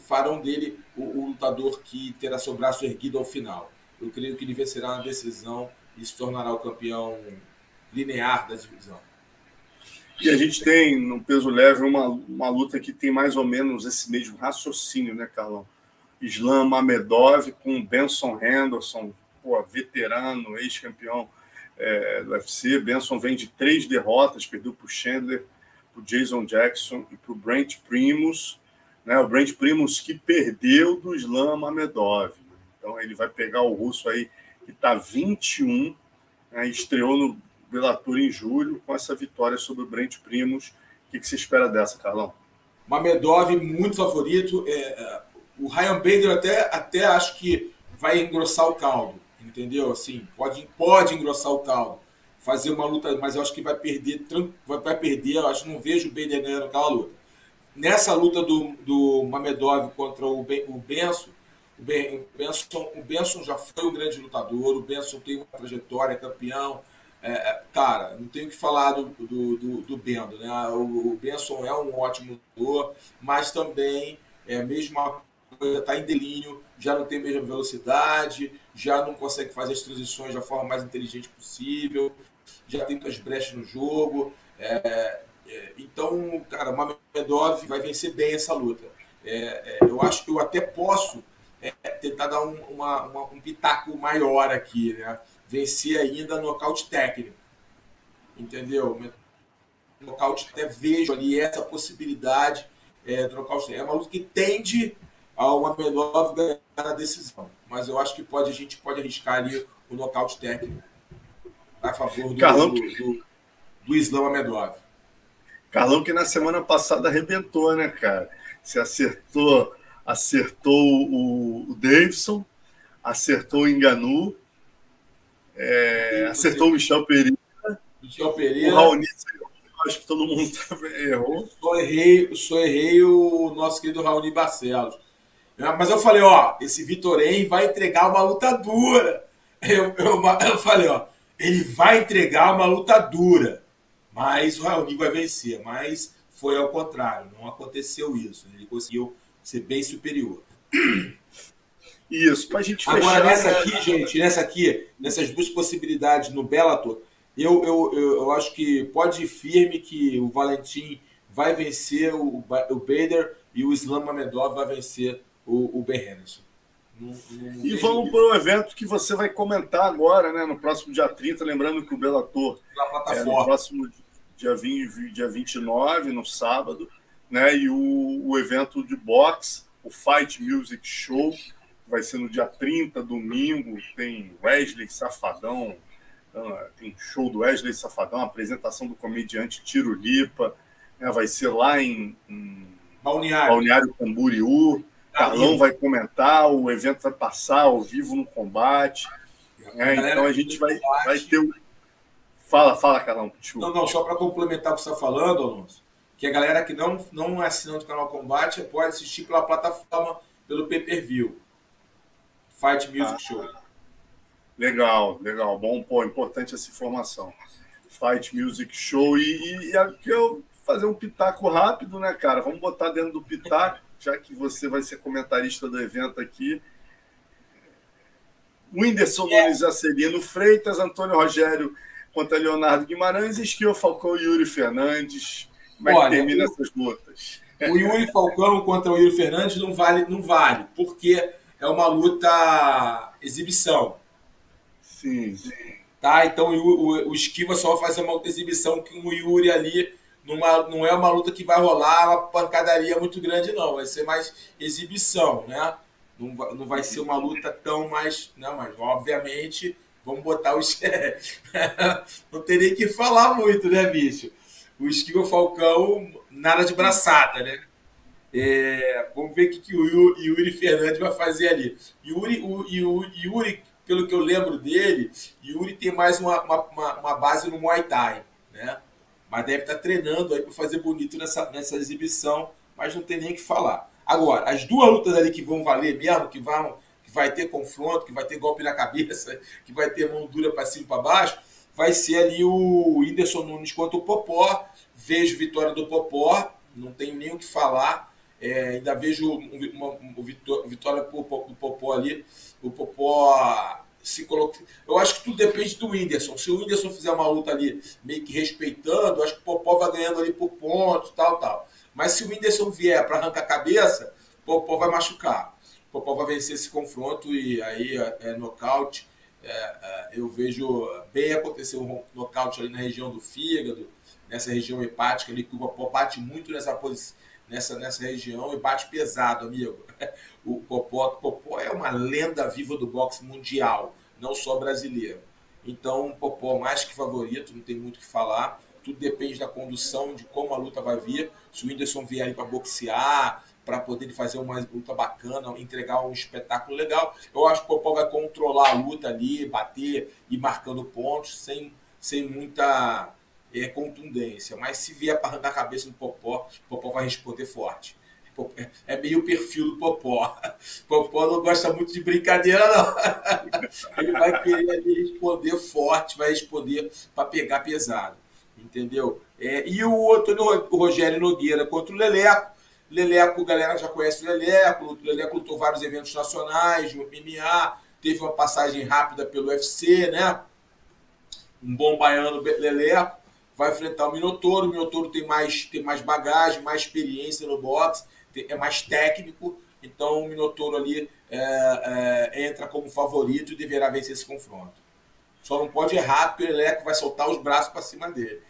farão dele o, o lutador que terá seu braço erguido ao final. Eu creio que ele vencerá na decisão e se tornará o campeão linear da divisão. E a gente tem no peso leve uma, uma luta que tem mais ou menos esse mesmo raciocínio, né, Carlão? Islam Mamedov com Benson Henderson, pô, veterano, ex-campeão é, do UFC. Benson vem de três derrotas, perdeu para o Chandler, para o Jason Jackson e para o Brent Primus. Né? O Brent Primus que perdeu do Islam Mamedov. Então ele vai pegar o russo aí que está 21, né? estreou no Bellator em julho com essa vitória sobre o Brent Primos. O que, que você espera dessa, Carlão? Mamedov muito favorito. É, é, o Ryan Bader até, até acho que vai engrossar o caldo, entendeu? Assim, pode, pode engrossar o caldo. Fazer uma luta, mas eu acho que vai perder, vai, perder, eu acho não vejo o Bader ganhando aquela luta. Nessa luta do, do Mamedov contra o, ben, o Benson, o, o, Benson, o Benson já foi um grande lutador, o Benson tem uma trajetória, campeão. É, é, cara, não tenho que falar do, do, do, do Bendo, né? O, o Benson é um ótimo lutador, mas também é a mesma coisa, está em delírio, já não tem a mesma velocidade, já não consegue fazer as transições da forma mais inteligente possível, já tem muitas brechas no jogo. É, é, então, cara, o Mamedov vai vencer bem essa luta. É, é, eu acho que eu até posso é, tentar dar um, uma, uma, um pitaco maior aqui, né? Vencer ainda no nocaute técnico. Entendeu? Nocaute, até vejo ali essa possibilidade é, do nocaute técnico. É uma luta que tende ao Amedov ganhar a decisão. Mas eu acho que pode, a gente pode arriscar ali o nocaute técnico a favor do, Carlão, do, do, do Islam Amedov. Carlão que na semana passada arrebentou, né, cara? Se acertou acertou o, o Davidson, acertou o Enganu, é, acertou o Michel Pereira. Michel Pereira. O Raoni, acho que todo mundo errou. Só errei, só errei o nosso querido Raoni Barcelos. Mas eu falei, ó, esse Vitorém vai entregar uma luta dura. Eu, eu, eu, falei, ó, ele vai entregar uma luta dura, mas o Raoni vai vencer. Mas foi ao contrário, não aconteceu isso. Ele conseguiu ser bem superior. Isso, para a gente fechar. Agora, nessa né? aqui, gente, nessa aqui, nessas duas possibilidades no Bellator, eu, eu, eu, eu acho que pode ir firme que o Valentim vai vencer o, o Bader e o Islam Mamedov vai vencer o, o Ben Henderson. e vamos para o evento que você vai comentar agora, né, no próximo dia 30, lembrando que o Bellator é no próximo dia, 20, dia 29, no sábado, né? E o, o evento de boxe o Fight Music Show, vai ser no dia 30, domingo, tem Wesley Safadão, ah, tem show do Wesley Safadão, apresentação do comediante Tiro Lipa, né, vai ser lá em, em Balneário. Balneário Camboriú, Carlão vai comentar, o evento vai passar ao vivo no combate. É, então a gente vai, vai ter. Fala, fala, Carlão. Não, não, só para complementar o que você está falando, Alonso, que a galera que não, não é assinante do canal Combate pode assistir pela plataforma, pelo pay per view. Fight Music ah, Show. Legal, legal. Bom, pô, importante essa informação. Fight Music Show. E, e, aqui eu fazer um pitaco rápido, né, cara? Vamos botar dentro do pitaco, já que você vai ser comentarista do evento aqui. Whindersson é. Nunes Acelino Freitas, Antônio Rogério contra Leonardo Guimarães, Esquio Falcão e Yuri Fernandes. Como é Olha, que termina o, essas lutas? O Yuri Falcão contra o Yuri Fernandes não vale, não vale, porque é uma luta exibição. Sim. Tá? Então o, o, o Esquiva só vai fazer uma outra exibição que o Yuri ali numa, não é uma luta que vai rolar uma pancadaria muito grande, não. Vai ser mais exibição, né? Não vai, não vai ser uma luta tão mais. Não, mas obviamente vamos botar os. não teria que falar muito, né, bicho? O Esquiva Falcão, nada de braçada, né? É, vamos ver o que, que o Yuri Fernandes vai fazer ali. Yuri, o, Yuri, pelo que eu lembro dele, Yuri tem mais uma, uma, uma base no Muay Thai, né? Mas deve estar treinando aí para fazer bonito nessa, nessa exibição, mas não tem nem o que falar. Agora, as duas lutas ali que vão valer mesmo, que vão que vai ter confronto, que vai ter golpe na cabeça, que vai ter mão dura para cima e para baixo, vai ser ali o Whindersson Nunes contra o Popó. Vejo vitória do Popó, não tenho nem o que falar. É, ainda vejo uma, uma, vitória do Popó ali. O Popó se coloca. Eu acho que tudo depende do Whindersson. Se o Whindersson fizer uma luta ali meio que respeitando, acho que o Popó vai ganhando ali por pontos, tal, tal. Mas se o Whindersson vier para arrancar a cabeça, o Popó vai machucar. O Popó vai vencer esse confronto e aí é, é nocaute. É, é, eu vejo bem acontecer um nocaute ali na região do fígado, nessa região hepática ali, que o Popó bate muito nessa posição nessa, nessa região e bate pesado, amigo. O Popó, Popó é uma lenda viva do boxe mundial, não só brasileiro. Então, o Popó mais que favorito, não tem muito o que falar. Tudo depende da condução, de como a luta vai vir. Se o Whindersson vier aí para boxear, para poder fazer uma luta bacana, entregar um espetáculo legal, eu acho que o Popó vai controlar a luta ali, bater e marcando pontos, sem, sem muita é, contundência. Mas se vier para arrancar a cabeça do Popó, o Popó vai responder forte. É, é meio o perfil do Popó. Popó não gosta muito de brincadeira, não. Ele vai querer responder forte, vai responder para pegar pesado. Entendeu? É, e o Antônio o Rogério Nogueira contra o Leleco. Leleco, a galera já conhece o Leleco. O Leleco lutou vários eventos nacionais, no MMA, teve uma passagem rápida pelo UFC, né? Um bom baiano Leleco vai enfrentar o Minotouro. O Minotouro tem mais, tem mais bagagem, mais experiência no boxe, é mais técnico. Então o Minotouro ali é, é, entra como favorito e deverá vencer esse confronto. Só não pode errar, porque o Leleco vai soltar os braços para cima dele.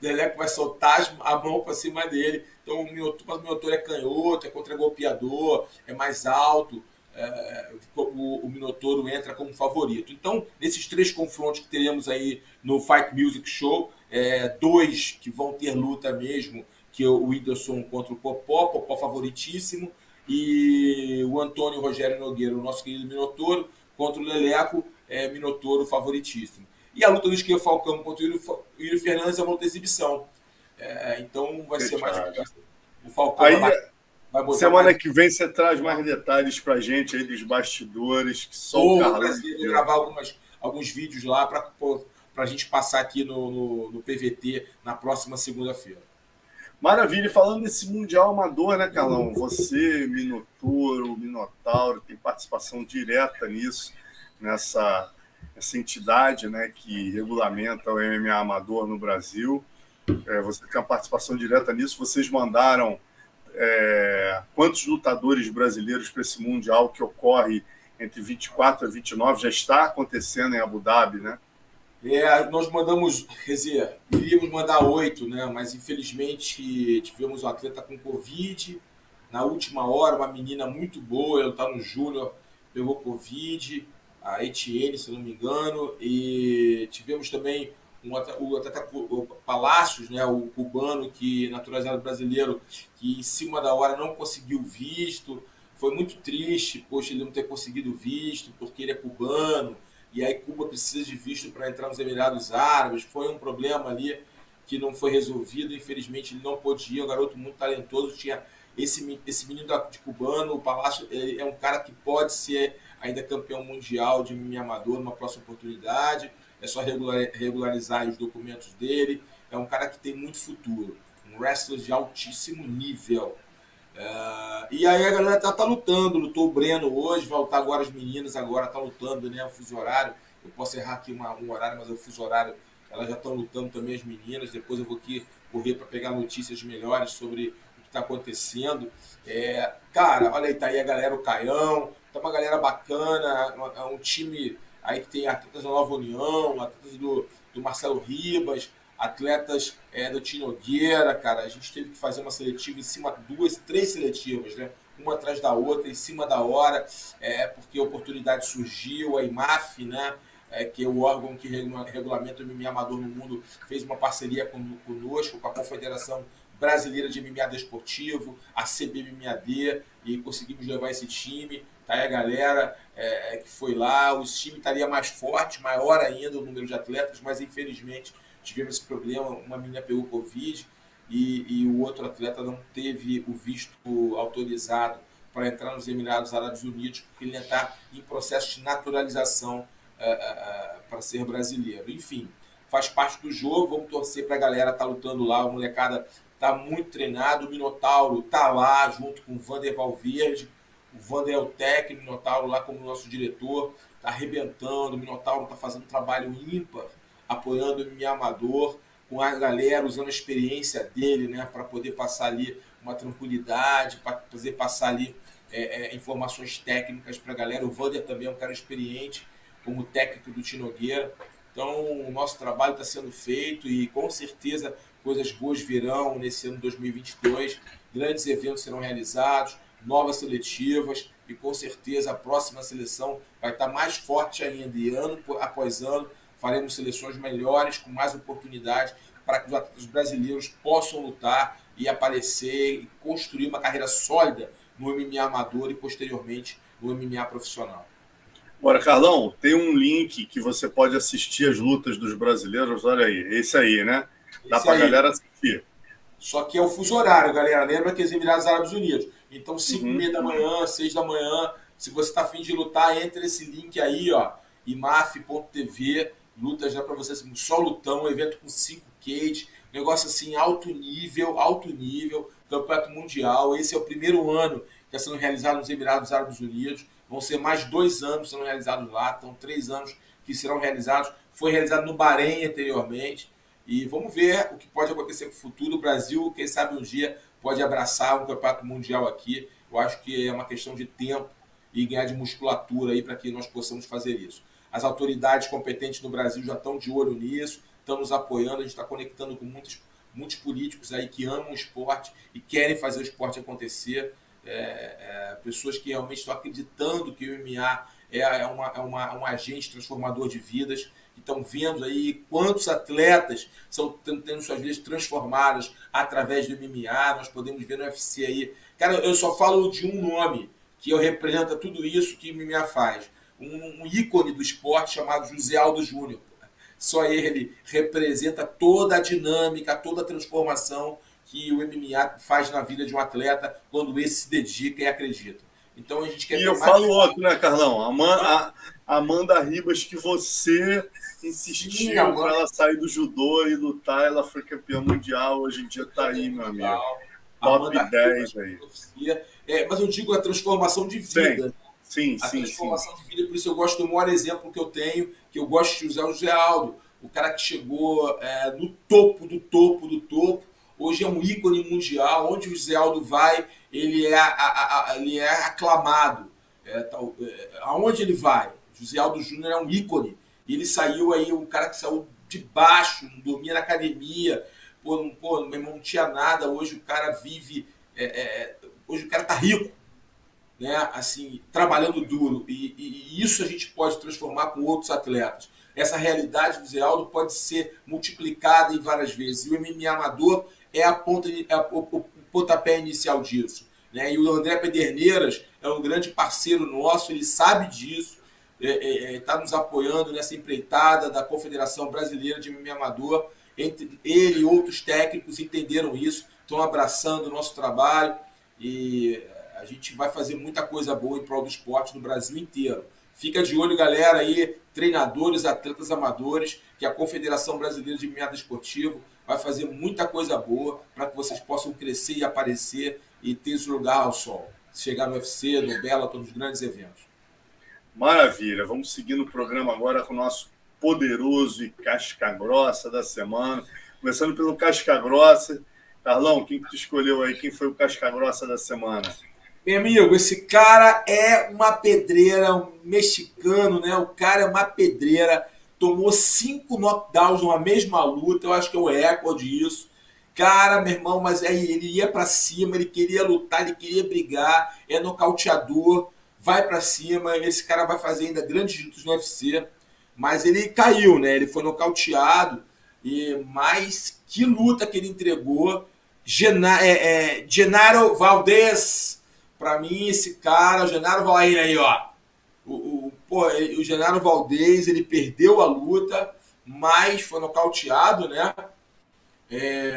O Leleco vai soltar a mão para cima dele. Então o Minotouro, o Minotouro é canhoto, é contra-golpeador, é mais alto. É, o, o, Minotouro entra como favorito. Então, nesses três confrontos que teremos aí no Fight Music Show, é, dois que vão ter luta mesmo, que é o Whindersson contra o Popó, Popó favoritíssimo, e o Antônio Rogério Nogueira, o nosso querido Minotouro, contra o Leleco, é, Minotouro favoritíssimo. E a luta do Esquerdo Falcão contra o Yuri, Fernandes é uma luta exibição. É, então vai ser mais. O Falcão Aí, vai, vai Semana mais... que vem você traz mais detalhes pra gente aí dos bastidores, que só o Carlos. Vou gravar algumas, alguns vídeos lá para para a gente passar aqui no, no, no PVT na próxima segunda-feira. Maravilha, falando desse Mundial Amador, né, Carlão? Você, Minotouro, Minotauro, tem participação direta nisso, nessa essa entidade né, que regulamenta o MMA Amador no Brasil. É, você tem uma participação direta nisso. Vocês mandaram é, quantos lutadores brasileiros para esse Mundial que ocorre entre 24 e 29? Já está acontecendo em Abu Dhabi, né? É, nós mandamos, quer dizer, iríamos mandar oito, né? Mas infelizmente tivemos um atleta com Covid, na última hora, uma menina muito boa, ela está no Júnior, pegou Covid, a Etienne, se não me engano, e tivemos também um, o atleta o Palácios, né, o cubano que naturalizado brasileiro, que em cima da hora não conseguiu visto, foi muito triste, poxa, ele não ter conseguido visto, porque ele é cubano, e aí Cuba precisa de visto para entrar nos Emirados Árabes, foi um problema ali que não foi resolvido, infelizmente ele não podia, um garoto muito talentoso, tinha esse, esse menino de cubano, o Palácio, é um cara que pode ser ainda campeão mundial de MMA amador numa próxima oportunidade, é só regularizar os documentos dele, é um cara que tem muito futuro, um wrestler de altíssimo nível, Uh, e aí a galera tá, tá, lutando, lutou o Breno hoje, vai lutar agora as meninas, agora tá lutando, né? O fuso horário. Eu posso errar aqui uma, um horário, mas o fuso horário, elas já estão lutando também as meninas. Depois eu vou aqui correr para pegar notícias melhores sobre o que está acontecendo. É, cara, olha aí, tá aí a galera, o Caião, tá uma galera bacana, é um time aí que tem atletas da Nova União, atletas do, do Marcelo Ribas, atletas é, do Tinogueira, cara. A gente teve que fazer uma seletiva em cima, duas, três seletivas, né? Uma atrás da outra, em cima da hora, é, porque a oportunidade surgiu, a IMAF, né? É, que é o órgão que regulamenta o MMA amador no mundo, fez uma parceria conosco, com a Confederação Brasileira de MMA Desportivo, a CBMMAD, e conseguimos levar esse time. Tá aí a galera é, que foi lá, o time estaria mais forte, maior ainda o número de atletas, mas infelizmente tivemos esse problema, uma menina pegou Covid e, e o outro atleta não teve o visto autorizado para entrar nos Emirados Árabes Unidos, porque ele está em processo de naturalização uh, uh, para ser brasileiro. Enfim, faz parte do jogo, vamos torcer para a galera estar tá lutando lá, a molecada está muito treinado, o Minotauro está lá junto com o Vander Valverde, o Vander é o técnico, o Minotauro lá como nosso diretor, está arrebentando, o Minotauro está fazendo um trabalho ímpar apoiando o MMA amador, com a galera usando a experiência dele, né, para poder passar ali uma tranquilidade, para poder passar ali é, é, informações técnicas para a galera. O Vander também é um cara experiente, como técnico do Tinogueira. Então, o nosso trabalho está sendo feito e com certeza coisas boas virão nesse ano 2022. Grandes eventos serão realizados, novas seletivas e com certeza a próxima seleção vai estar mais forte ainda. E ano após ano faremos seleções melhores, com mais oportunidades, para que os atletas brasileiros possam lutar e aparecer e construir uma carreira sólida no MMA amador e posteriormente no MMA profissional. Bora, Carlão, tem um link que você pode assistir as lutas dos brasileiros. Olha aí, esse aí, né? Dá para a galera assistir. Só que é o fuso horário, galera. Lembra que é os Emirados Árabes Unidos. Então, 5 e uhum. meia da manhã, 6 da manhã, se você está afim de lutar, entre esse link aí, ó, imaf.tv lutas já para você, assim, só lutão, um evento com cinco cage, negócio assim, alto nível, alto nível, campeonato mundial. Esse é o primeiro ano que está sendo realizado nos Emirados Árabes Unidos. Vão ser mais dois anos sendo realizados lá, então três anos que serão realizados. Foi realizado no Bahrein anteriormente. E vamos ver o que pode acontecer com o futuro. O Brasil, quem sabe um dia, pode abraçar um campeonato mundial aqui. Eu acho que é uma questão de tempo e ganhar de musculatura aí para que nós possamos fazer isso. As autoridades competentes no Brasil já estão de olho nisso, estão nos apoiando, a gente está conectando com muitos, muitos políticos aí que amam o esporte e querem fazer o esporte acontecer. É, é, pessoas que realmente estão acreditando que o MMA é, é, uma, é uma, um agente transformador de vidas, que estão vendo aí quantos atletas estão tendo suas vidas transformadas através do MMA. Nós podemos ver no UFC aí. Cara, eu só falo de um nome que representa tudo isso que o MMA faz um, um ícone do esporte chamado José Aldo Júnior. Só ele representa toda a dinâmica, toda a transformação que o MMA faz na vida de um atleta quando esse se dedica e acredita. Então a gente quer E eu falo outro, né, Carlão? Amanda, a Amanda Ribas, que você insistiu para ela sair do judô e lutar, ela foi campeã mundial, hoje em dia está aí, meu amigo. Top Amanda 10 Ribas, aí. É, mas eu digo a transformação de vida. Sim. Sim, a sim, transformação sim. de vida. Por isso eu gosto do maior exemplo que eu tenho, que eu gosto de usar o José Aldo. O cara que chegou é, no topo do topo do topo. Hoje é um ícone mundial. Onde o José Aldo vai, ele é, a, a, a, ele é aclamado. É, tal, é, aonde ele vai? José Aldo Júnior é um ícone. Ele saiu aí, um cara que saiu de baixo, não dormia na academia, pô, não, pô, meu irmão, não tinha nada. Hoje o cara vive. É, é hoje o cara tá rico, né? Assim, trabalhando duro. E, e, e isso a gente pode transformar com outros atletas. Essa realidade do Zé Aldo pode ser multiplicada em várias vezes. E o MMA amador é a ponta, é o, o pontapé inicial disso. Né? E o André Pederneiras é um grande parceiro nosso, ele sabe disso, está é, é, é tá nos apoiando nessa empreitada da Confederação Brasileira de MMA Amador. Entre ele e outros técnicos entenderam isso, estão abraçando o nosso trabalho e a gente vai fazer muita coisa boa em prol do esporte no Brasil inteiro. Fica de olho, galera, aí, treinadores, atletas amadores, que a Confederação Brasileira de MMA Esportivo vai fazer muita coisa boa para que vocês possam crescer e aparecer e ter seu lugar ao sol. Chegar no UFC, no Bela, todos os grandes eventos. Maravilha. Vamos seguir no programa agora com o nosso poderoso e casca grossa da semana. Começando pelo casca grossa. Carlão, quem que tu escolheu aí? Quem foi o casca grossa da semana? Meu amigo, esse cara é uma pedreira, um mexicano, né? O cara é uma pedreira. Tomou cinco knockdowns numa mesma luta. Eu acho que é o recorde isso. Cara, meu irmão, mas aí ele ia para cima, ele queria lutar, ele queria brigar, é nocauteador, vai para cima. Esse cara vai fazer ainda grandes lutas no UFC, mas ele caiu, né? Ele foi nocauteado. E mais que luta que ele entregou. Gena, é, é, Genaro Valdez, para mim, esse cara, o Genaro Valdez aí, ó. O, o, pô, o Genaro Valdez, ele perdeu a luta, mas foi nocauteado, né? É,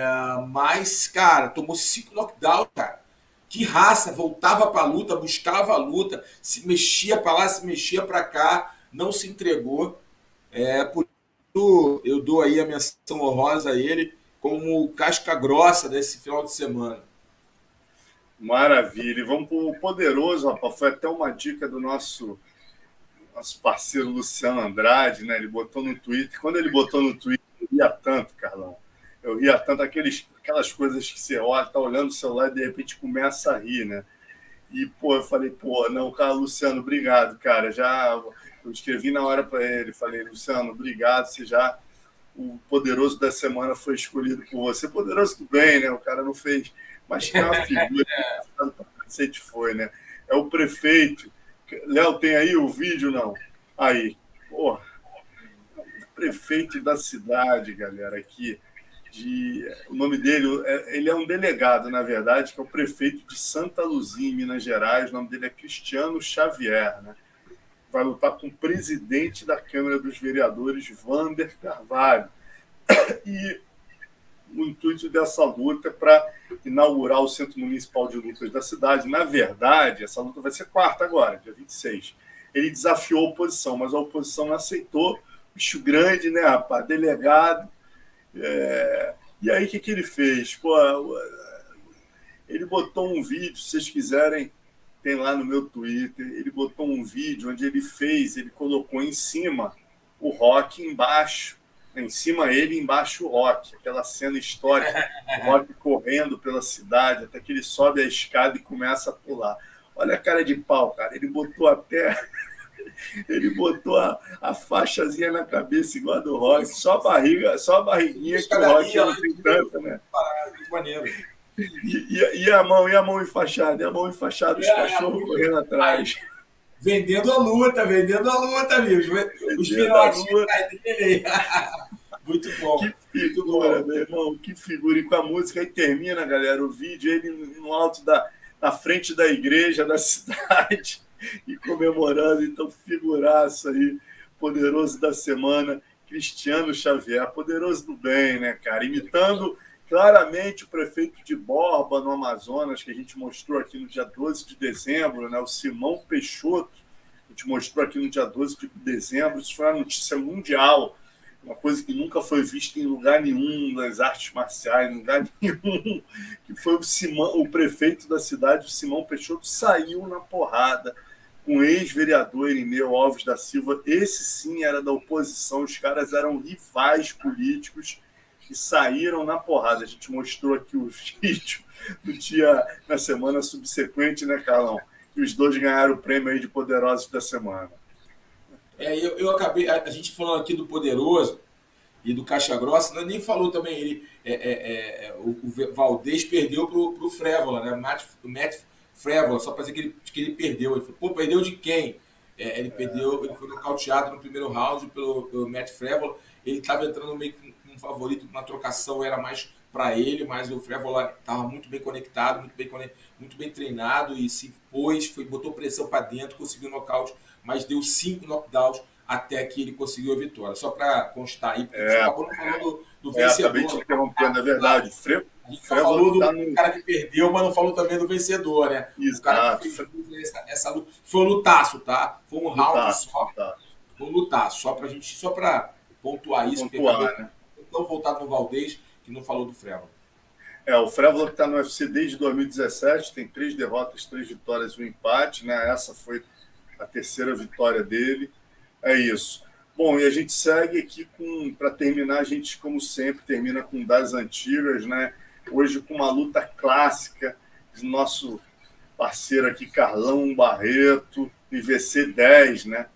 mas, cara, tomou cinco knockdowns, cara. Que raça, voltava para a luta, buscava a luta, se mexia para lá, se mexia para cá, não se entregou. É, por isso eu dou aí a menção honrosa a ele como casca grossa desse final de semana. Maravilha. E vamos para o poderoso, rapaz. Foi até uma dica do nosso, nosso parceiro Luciano Andrade, né? Ele botou no Twitter. Quando ele botou no Twitter, eu ria tanto, Carlão eu ria tanto aqueles, aquelas coisas que você olha, tá olhando o celular e de repente começa a rir, né? E, pô, eu falei, pô, não, cara, Luciano, obrigado, cara. Já eu escrevi na hora para ele, falei, Luciano, obrigado, você já. O poderoso da semana foi escolhido por você. Poderoso do bem, né? O cara não fez. Mas que é uma figura que foi, né? É o prefeito. Léo, tem aí o vídeo, não? Aí. Porra. Prefeito da cidade, galera, aqui de. O nome dele, é, ele é um delegado, na verdade, que é o prefeito de Santa Luzia, em Minas Gerais. O nome dele é Cristiano Xavier, né? Vai lutar com o presidente da Câmara dos Vereadores, Vander Carvalho. E o intuito dessa luta é para inaugurar o Centro Municipal de Lutas da cidade. Na verdade, essa luta vai ser quarta agora, dia 26. Ele desafiou a oposição, mas a oposição não aceitou. Bicho grande, né, rapaz? Delegado é, e aí, o que, que ele fez? Pô, ele botou um vídeo, se vocês quiserem, tem lá no meu Twitter. Ele botou um vídeo onde ele fez, ele colocou em cima o rock embaixo. Em cima ele, embaixo o rock. Aquela cena histórica, o rock correndo pela cidade, até que ele sobe a escada e começa a pular. Olha a cara de pau, cara. Ele botou até ele botou a, a faixazinha na cabeça igual a do Rock, só a barriga, só a barriguinha que o Rock não tem tanta, né? Maneiro. E, e, e, a mão, e a mão enfaixada, e a mão enfaixada, os é, cachorros correndo atrás. Vendendo a luta, vendendo a luta, amigos. Os filhotinhos Muito bom. Que figura, meu irmão, que figura. E com a música aí termina, galera, o vídeo, ele no alto da, na frente da igreja da cidade e comemorando. Então, figuraça aí, poderoso da semana, Cristiano Xavier, poderoso do bem, né, cara? Imitando claramente o prefeito de Borba, no Amazonas, que a gente mostrou aqui no dia 12 de dezembro, né, o Simão Peixoto, a gente mostrou aqui no dia 12 de dezembro, isso foi uma notícia mundial, uma coisa que nunca foi vista em lugar nenhum das artes marciais, em lugar nenhum, que foi o, Simão, o prefeito da cidade, o Simão Peixoto, saiu na porrada com o ex-vereador Irineu Alves da Silva. Esse sim era da oposição, os caras eram rivais políticos que saíram na porrada. A gente mostrou aqui o vídeo do dia, na semana subsequente, né, Carlão? E os dois ganharam o prêmio aí de poderosos da semana. É, eu, eu acabei, a, a, gente falando aqui do poderoso e do Caixa Grossa, não, nem falou também ele, é, é, é, o, o Valdez perdeu para o Frévola, né? Matt, Matt Frévola, só para dizer que ele, que ele perdeu. Ele falou, pô, perdeu de quem? É, ele perdeu, ele foi nocauteado no primeiro round pelo, pelo Matt Frévola. Ele estava entrando meio que um favorito, uma trocação era mais para ele, mas o Frévola estava muito bem conectado, muito bem, muito bem treinado e se pôs, foi, botou pressão para dentro, conseguiu nocaute, mas deu cinco knockdowns até que ele conseguiu a vitória. Só para constar aí, porque é, a gente acabou falando do, do é, vencedor. Acabei te interrompendo, é verdade. Fre a gente falou do tá no... cara que perdeu, mas não falou também do vencedor, né? Isso, o cara que fez essa, essa luta. Foi um lutaço, tá? Foi um round lutaço, só. Lutaço. Foi um lutaço, só pra gente, só para pontuar isso, pontuar, porque né? tão voltado no Valdez que não falou do Frévola. É, o Frévola que está no UFC desde 2017, tem três derrotas, três vitórias e um empate, né? Essa foi a terceira vitória dele. É isso. Bom, e a gente segue aqui com, para terminar, a gente, como sempre, termina com das antigas, né? Hoje com uma luta clássica nosso parceiro aqui, Carlão Barreto, IVC 10, né?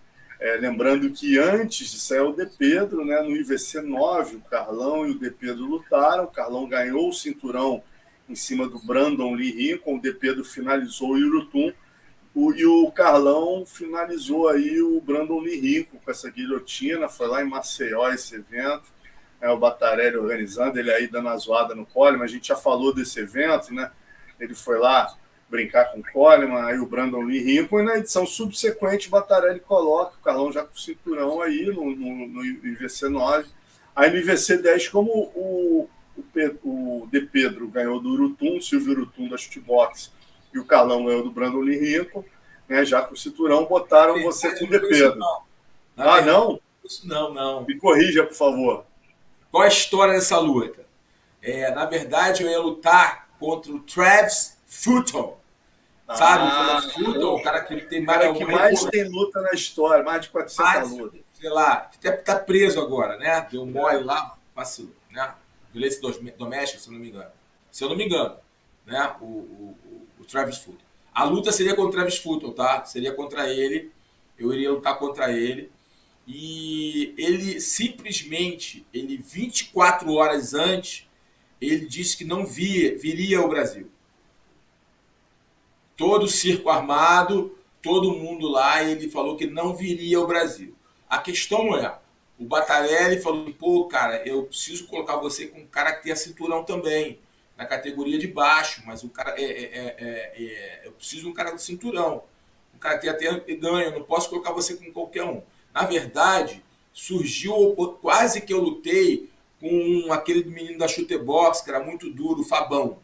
É, lembrando que antes de sair o De Pedro, né, no IVC 9, o Carlão e o De Pedro lutaram. O Carlão ganhou o cinturão em cima do Brandon Lee Rincon, o De Pedro finalizou o Yurutum. O, e o Carlão finalizou aí o Brandon Lee Rincon com essa guilhotina. Foi lá em Maceió esse evento. É, o Batarelli organizando, ele aí dando a zoada no colo, mas a gente já falou desse evento, né? Ele foi lá brincar com o Coleman, aí o Brandon Lee Rincon, e na edição subsequente o Batarelli coloca o Carlão já com o cinturão aí no, no, no IVC 9. Aí no IVC 10, como o, o, o De Pedro ganhou do Urutum, Silvio Urutum da Shootbox, e o Carlão ganhou do Brandon Lee Rincon, né, já com o cinturão, botaram Sim, você com o De Pedro. Não. Ah, não? Isso não, não. Me corrija, por favor. Qual a história dessa luta? É, na verdade, eu ia lutar contra o Travis Fulton. Sabe? Ah, Fulton, o cara que tem mais. O que mais tem luta na história, mais de 400 mais, lutas. Sei lá, até tá preso agora, né? Deu mole lá, vacilou, né? Violência doméstica, se eu não me engano. Se eu não me engano, né? O, o, o Travis Fulton. A luta seria contra o Travis Fulton, tá? Seria contra ele. Eu iria lutar contra ele. E ele simplesmente, ele 24 horas antes, ele disse que não via, viria ao Brasil todo o circo armado, todo mundo lá, e ele falou que não viria ao Brasil. A questão é, o Batarelli falou, pô, cara, eu preciso colocar você com um cara que tenha cinturão também, na categoria de baixo, mas o cara é, é, é, é eu preciso de um cara do cinturão, um cara que tenha até ganho, eu não posso colocar você com qualquer um. Na verdade, surgiu quase que eu lutei com aquele menino da chutebox, que era muito duro, o Fabão.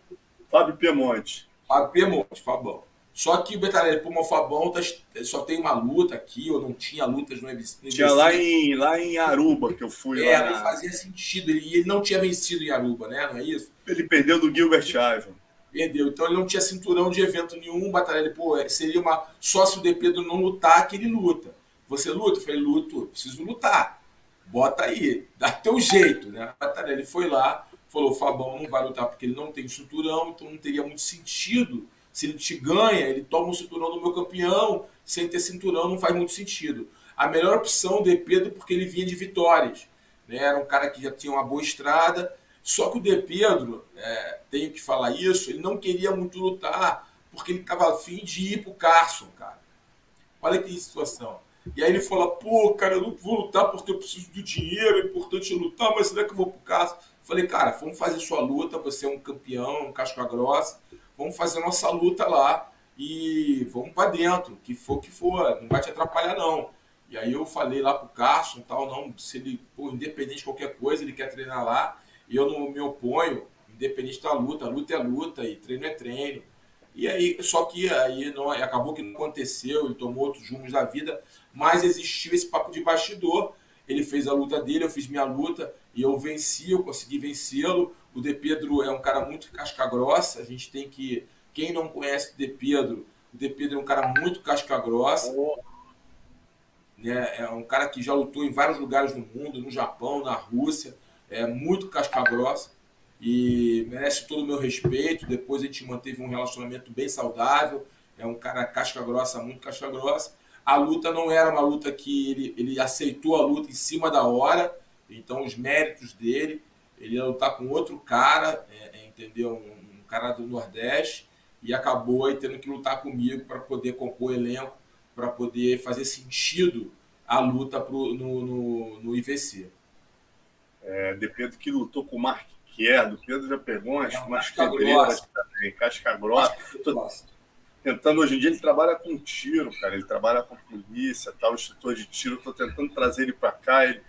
Fábio Piemonte. Fábio Piemonte, Fabão. Só que o Betarelli, pô, o Fabão tá, só tem uma luta aqui, ou não tinha lutas no UFC. Tinha lá em, lá em Aruba, que eu fui é, lá. não fazia sentido. Ele, ele não tinha vencido em Aruba, né? Não é isso? Ele perdeu do Gilbert Ivan. Perdeu. Então ele não tinha cinturão de evento nenhum. O Batarelli, pô, é, seria uma. Só se o De Pedro não lutar, que ele luta. Você luta? Eu falei, luto, preciso lutar. Bota aí, dá teu jeito, né? O Batarelli foi lá, falou: Fabão não vai lutar porque ele não tem cinturão, então não teria muito sentido se ele te ganha, ele toma o cinturão do meu campeão, sem ter cinturão não faz muito sentido. A melhor opção De Pedro porque ele vinha de vitórias. Né? Era um cara que já tinha uma boa estrada. Só que o De Pedro, é, tenho que falar isso, ele não queria muito lutar porque ele estava afim de ir pro Carson, cara. Olha que situação. E aí ele fala, pô, cara, eu não vou lutar porque eu preciso do dinheiro, é importante lutar, mas será que eu vou pro Carson? Falei, cara, vamos fazer sua luta, você é um campeão, um casca grossa vamos fazer nossa luta lá e vamos para dentro, que for que for, não vai te atrapalhar não. E aí eu falei lá pro Carson, tal, não, se ele, pô, independente de qualquer coisa, ele quer treinar lá, e eu não me oponho, independente da luta, luta é luta e treino é treino. E aí, só que aí não, acabou que não aconteceu, ele tomou outros rumos da vida, mas existiu esse papo de bastidor. Ele fez a luta dele, eu fiz minha luta e eu venci, eu consegui vencê-lo. O De Pedro é um cara muito casca grossa. A gente tem que. Quem não conhece o De Pedro, o De Pedro é um cara muito casca grossa. Né? É um cara que já lutou em vários lugares no mundo, no Japão, na Rússia. É muito casca grossa e merece todo o meu respeito. Depois a gente manteve um relacionamento bem saudável. É um cara casca grossa, muito casca grossa. A luta não era uma luta que ele, ele aceitou a luta em cima da hora, então os méritos dele ele ia lutar com outro cara, é, é, entendeu? Um, um, cara do Nordeste. e acabou aí tendo que lutar comigo para poder compor elenco, para poder fazer sentido a luta pro, no, no, no IVC. É, de Pedro que lutou com o Mark Kerr, do Pedro já pegou umas, é, umas pedreiras também, casca grossa. Tô tentando, hoje em dia ele trabalha com tiro, cara, ele trabalha com polícia, tal, instrutor de tiro, estou tentando trazer ele para cá, ele,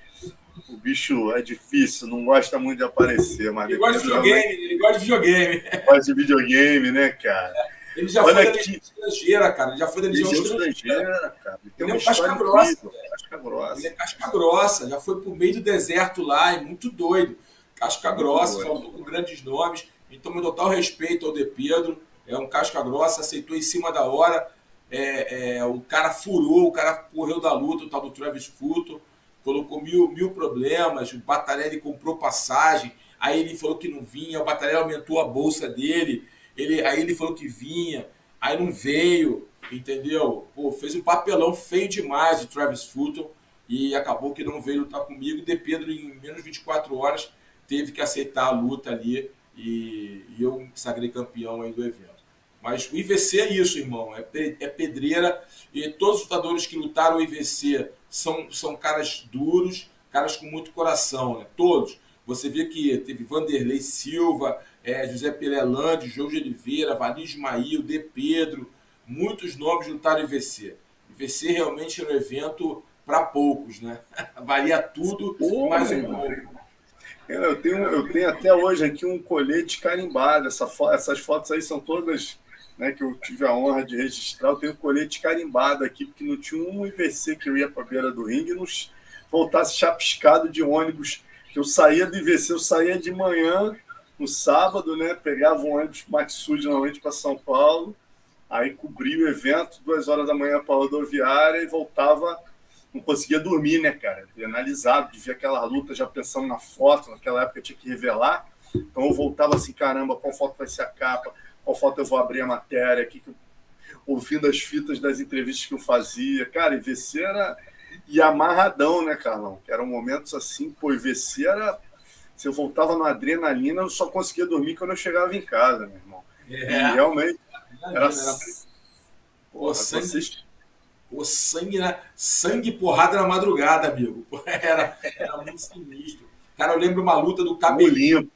o bicho é difícil, não gosta muito de aparecer, mas ele gosta de videogame, ele gosta de videogame. Gosta de videogame, né, cara? Ele já Olha foi da legião estrangeira, cara. Ele já foi da legião estrangeira, estrangeira, cara. Ele tem ele é casca grossa, casca grossa. Ele é casca grossa, já foi pro meio do deserto lá, é muito doido. Casca muito grossa, faltou com grandes nomes. Então, meu total respeito ao De Pedro. É um casca grossa, aceitou em cima da hora. É, é, o cara furou, o cara correu da luta, o tal do Travis Fulton colocou mil, mil problemas, o Batarelli comprou passagem, aí ele falou que não vinha, o Batarelli aumentou a bolsa dele, ele, aí ele falou que vinha, aí não veio, entendeu? Pô, fez um papelão feio demais de Travis Fulton e acabou que não veio lutar comigo. De Pedro, em menos de 24 horas, teve que aceitar a luta ali e, e eu sagrei campeão aí do evento. Mas o IVC é isso, irmão, é, é pedreira e todos os lutadores que lutaram o IVC são, são caras duros, caras com muito coração, né? Todos. Você vê que teve Vanderlei Silva, é, José Pelelande, João de Oliveira, Valim Ismail, De Pedro, muitos nomes lutaram IVC. IVC realmente era um evento para poucos, né? Valia tudo, Pô, mais um pouco. Eu tenho, eu tenho até hoje aqui um colete carimbado. Essa fo essas fotos aí são todas né, que eu tive a honra de registrar. Eu tenho colete carimbado aqui, porque não tinha um IVC que eu ia para a beira do ringue e não voltasse chapiscado de ônibus. Que eu saía do IVC, eu saía de manhã, no sábado, né, pegava um ônibus Maxud normalmente para São Paulo, aí cobria o evento, duas horas da manhã para a rodoviária e voltava. Não conseguia dormir, né, cara? Analisado, de ver aquela luta já pensando na foto, naquela época tinha que revelar. Então eu voltava assim, caramba, qual foto vai ser a capa? Qual foto eu vou abrir a matéria, aqui, ouvindo as fitas das entrevistas que eu fazia. Cara, IVC era. E amarradão, né, Carlão? Que eram momentos assim, pô, IVC era. Se eu voltava na adrenalina, eu só conseguia dormir quando eu chegava em casa, meu irmão. É. E realmente. Era. era... Porra, sangue, vocês... Pô, sangue, na... sangue porrada na madrugada, amigo. Era, era muito sinistro. Cara, eu lembro uma luta do cabelinho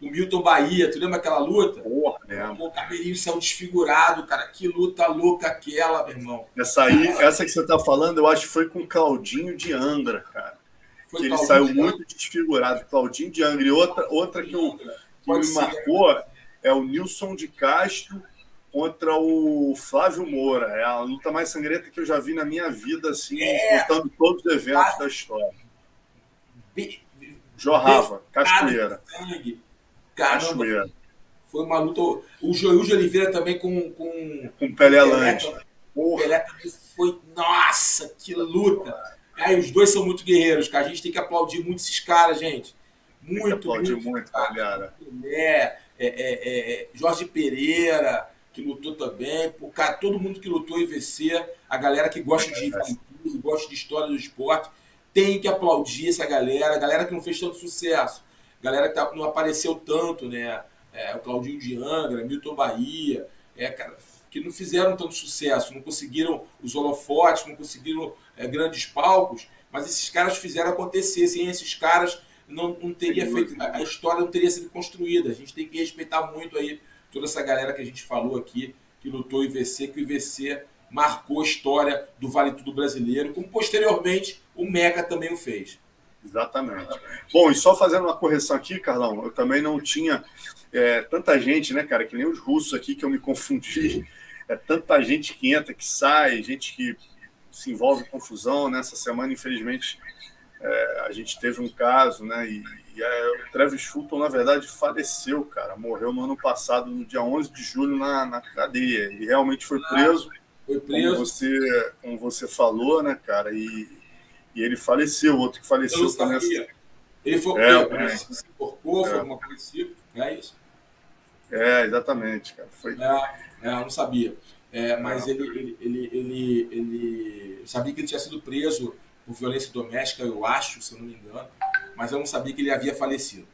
o Milton Bahia, tu lembra aquela luta? Porra, né? O cabelinho saiu desfigurado, cara. Que luta louca aquela, meu irmão. Essa aí, essa que você tá falando, eu acho que foi com o Claudinho de Angra, cara. Foi que ele saiu de muito desfigurado. Claudinho de Angra. E outra, outra que, eu, que me marcou é o Nilson de Castro contra o Flávio Moura. É a luta mais sangrenta que eu já vi na minha vida, assim, é. contando todos os eventos da história. Jorrava, cachoeira. Sangue Caramba, foi uma luta. O Joil de Oliveira também com. Com, com Pelé Lante. Pelé também foi. Nossa, que luta! Aí, os dois são muito guerreiros, cara. A gente tem que aplaudir muito esses caras, gente. Muito, aplaudir muito, muito cara. Pelé, é, é, é, Jorge Pereira, que lutou também. Pô, cara, todo mundo que lutou em VC, a galera que gosta de cultura, gosta de história do esporte, tem que aplaudir essa galera, a galera que não fez tanto sucesso galera que tá, não apareceu tanto, né? É, o Claudinho de Angra, Milton Bahia, é, cara, que não fizeram tanto sucesso, não conseguiram os holofotes, não conseguiram é, grandes palcos, mas esses caras fizeram acontecer. Sem esses caras, não, não teria feito, a história não teria sido construída. A gente tem que respeitar muito aí toda essa galera que a gente falou aqui, que lutou o IVC, que o IVC marcou a história do Vale Tudo Brasileiro, como posteriormente o Meca também o fez. Exatamente. Bom, e só fazendo uma correção aqui, Carlão, eu também não tinha é, tanta gente, né, cara, que nem os russos aqui que eu me confundi. É tanta gente que entra, que sai, gente que se envolve em confusão. Nessa semana, infelizmente, é, a gente teve um caso, né, e, e é, o Travis Fulton, na verdade, faleceu, cara. Morreu no ano passado, no dia 11 de julho, na, na cadeia. E realmente foi preso. Foi preso. Como você, como você falou, né, cara, e e ele faleceu, outro que faleceu eu também. Assim. Ele foi é, é, se incorporou, é. foi alguma coisa assim, é isso? É, exatamente, cara. Foi... É, é eu não sabia. É, mas ele, ele, ele, ele, ele sabia que ele tinha sido preso por violência doméstica, eu acho, se eu não me engano, mas eu não sabia que ele havia falecido.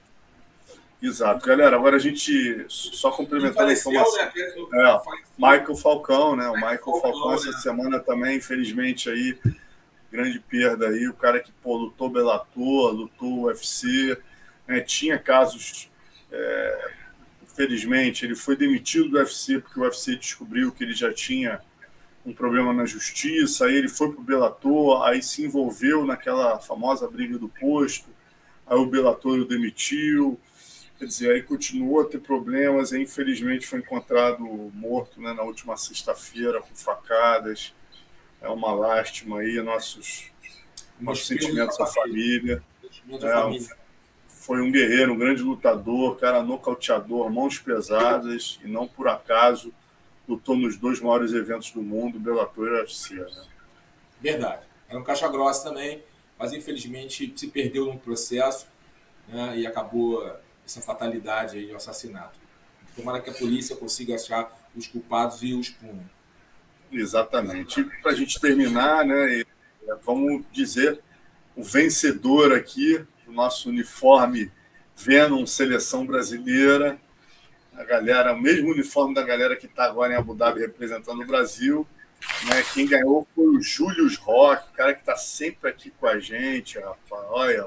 Exato, galera. Agora a gente só complementar a informação. Né? É, Michael Falcão, né? O Michael Falcão, Falcão essa né? semana também, infelizmente, aí, grande perda aí. O cara que pô, lutou Bellator, lutou UFC, né? tinha casos. É, infelizmente, ele foi demitido do UFC porque o UFC descobriu que ele já tinha um problema na justiça, aí ele foi para o Bellator, aí se envolveu naquela famosa briga do posto, aí o Bellator o demitiu, quer dizer, aí continuou a ter problemas, e infelizmente foi encontrado morto né, na última sexta-feira com facadas, é uma lástima aí, nossos, nossos sentimentos à família. família. É, foi um guerreiro, um grande lutador, cara nocauteador, mãos pesadas, e não por acaso lutou nos dois maiores eventos do mundo, Bellator e UFC. Né? Verdade. Era um caixa grossa também, mas infelizmente se perdeu no processo né, e acabou essa fatalidade aí, o assassinato. Tomara que a polícia consiga achar os culpados e os punham. Exatamente. Para a gente terminar, né, é, vamos dizer o vencedor aqui do nosso uniforme Venom Seleção Brasileira a galera, o mesmo uniforme da galera que está agora em Abu Dhabi representando o Brasil. Né? Quem ganhou foi o Július Rock, cara que está sempre aqui com a gente, rapaz. Olha,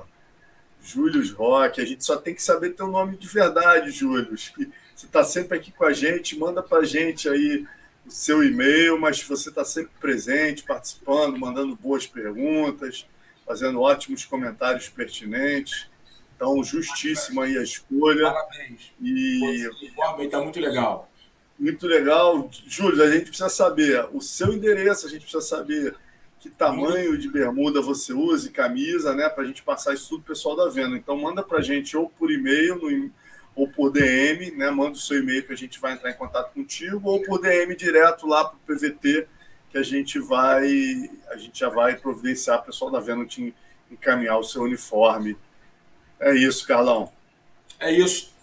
Július Rock. A gente só tem que saber teu nome de verdade, Július. Você está sempre aqui com a gente, manda para a gente aí o seu e-mail, mas você está sempre presente, participando, mandando boas perguntas, fazendo ótimos comentários pertinentes. Então, justíssima aí a escolha. Parabéns. E o está muito legal. Muito legal. Júlio, a gente precisa saber o seu endereço, a gente precisa saber que tamanho de bermuda você usa e camisa, né? Para a gente passar isso tudo pro pessoal da venda. Então, manda para a gente ou por e-mail ou por DM, né? Manda o seu e-mail que a gente vai entrar em contato contigo, ou por DM direto lá para o PVT, que a gente vai, a gente já vai providenciar o pessoal da venda te encaminhar o seu uniforme é isso, Carlão. É isso.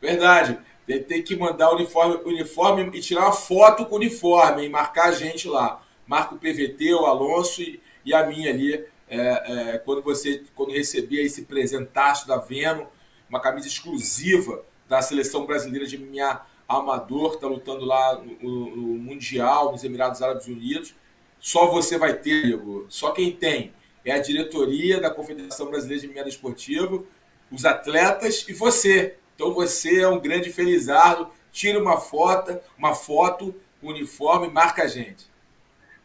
Verdade. Tem, que mandar o uniforme, uniforme e tirar uma foto com o uniforme e marcar a gente lá. Marca o PVT, o Alonso e, e a minha ali. É, é, quando você quando receber esse presentaço da Veno, uma camisa exclusiva da seleção brasileira de minha amador, está lutando lá no, no, Mundial, nos Emirados Árabes Unidos. Só você vai ter, amigo. Só quem tem é a diretoria da Confederação Brasileira de Meada Esportivo, os atletas e você. Então você é um grande felizardo. Tira uma foto, uma foto, uniforme, marca a gente.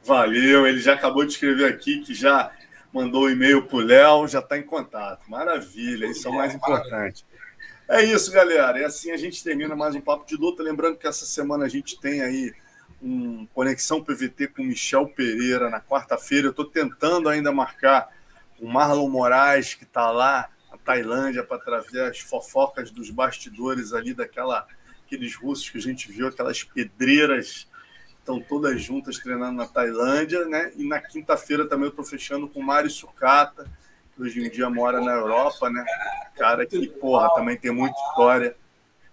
Valeu, ele já acabou de escrever aqui que já mandou um e-mail para o Léo, já está em contato. Maravilha, isso é o mais importante. É isso, galera. E assim a gente termina mais um Papo de Luta. Lembrando que essa semana a gente tem aí um Conexão PVT com Michel Pereira na quarta-feira. Eu estou tentando ainda marcar o Marlon Moraes, que está lá na Tailândia, para trazer as fofocas dos bastidores ali daquela aqueles russos que a gente viu, aquelas pedreiras estão todas juntas treinando na Tailândia, né? E na quinta-feira também eu estou fechando com o Mário Sucata, que hoje em dia mora na Europa, né? Cara que, porra, também tem muita história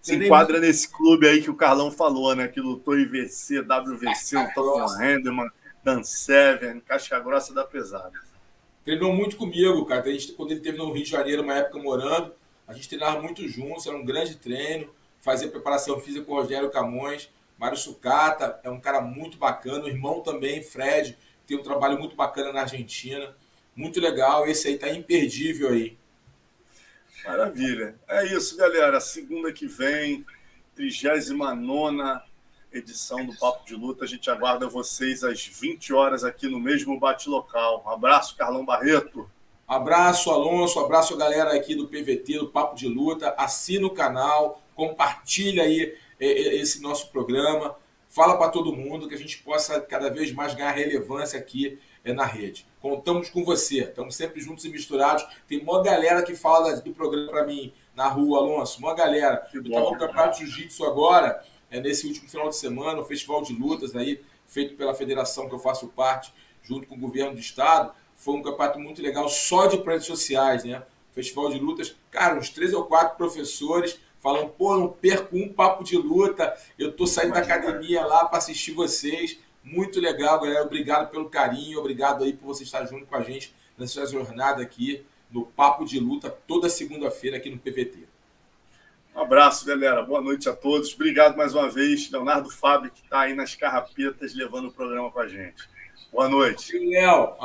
se enquadra nesse clube aí que o Carlão falou, né? Que lutou IVC, WVC, o Henderman, Dan Seven, Caixa Grossa da Pesada. Treinou muito comigo, cara. A gente, quando ele teve no Rio de Janeiro, uma época morando, a gente treinava muito juntos, era um grande treino. Fazia preparação física com o Rogério Camões, Mário Sucata, é um cara muito bacana. O irmão também, Fred, tem um trabalho muito bacana na Argentina. Muito legal, esse aí tá imperdível aí. Maravilha. É isso, galera. Segunda que vem, 39 edição do Papo de Luta. A gente aguarda vocês às 20 horas aqui no mesmo bate-local. Um abraço, Carlão Barreto. Abraço, Alonso. Abraço, galera aqui do PVT, do Papo de Luta. Assina o canal, compartilha aí esse nosso programa. Fala para todo mundo que a gente possa cada vez mais ganhar relevância aqui é, na rede. Contamos com você, estamos sempre juntos e misturados. Tem uma galera que fala do programa para mim na rua, Alonso, uma galera. Eu estava no campeonato de jiu-jitsu agora, é, nesse último final de semana, o festival de lutas aí, feito pela federação que eu faço parte, junto com o governo do estado. Foi um campeonato muito legal, só de redes sociais, né? Festival de lutas, cara, uns três ou quatro professores falando, pô, não perco um papo de luta, eu tô saindo da academia lá para assistir vocês. Muito legal, galera. Obrigado pelo carinho, obrigado aí por você estar junto com a gente nessa jornada aqui no Papo de Luta, toda segunda-feira aqui no PVT. Um abraço, galera. Boa noite a todos. Obrigado mais uma vez, Leonardo Fábio, que está aí nas carrapetas levando o programa com a gente. Boa noite. Léo.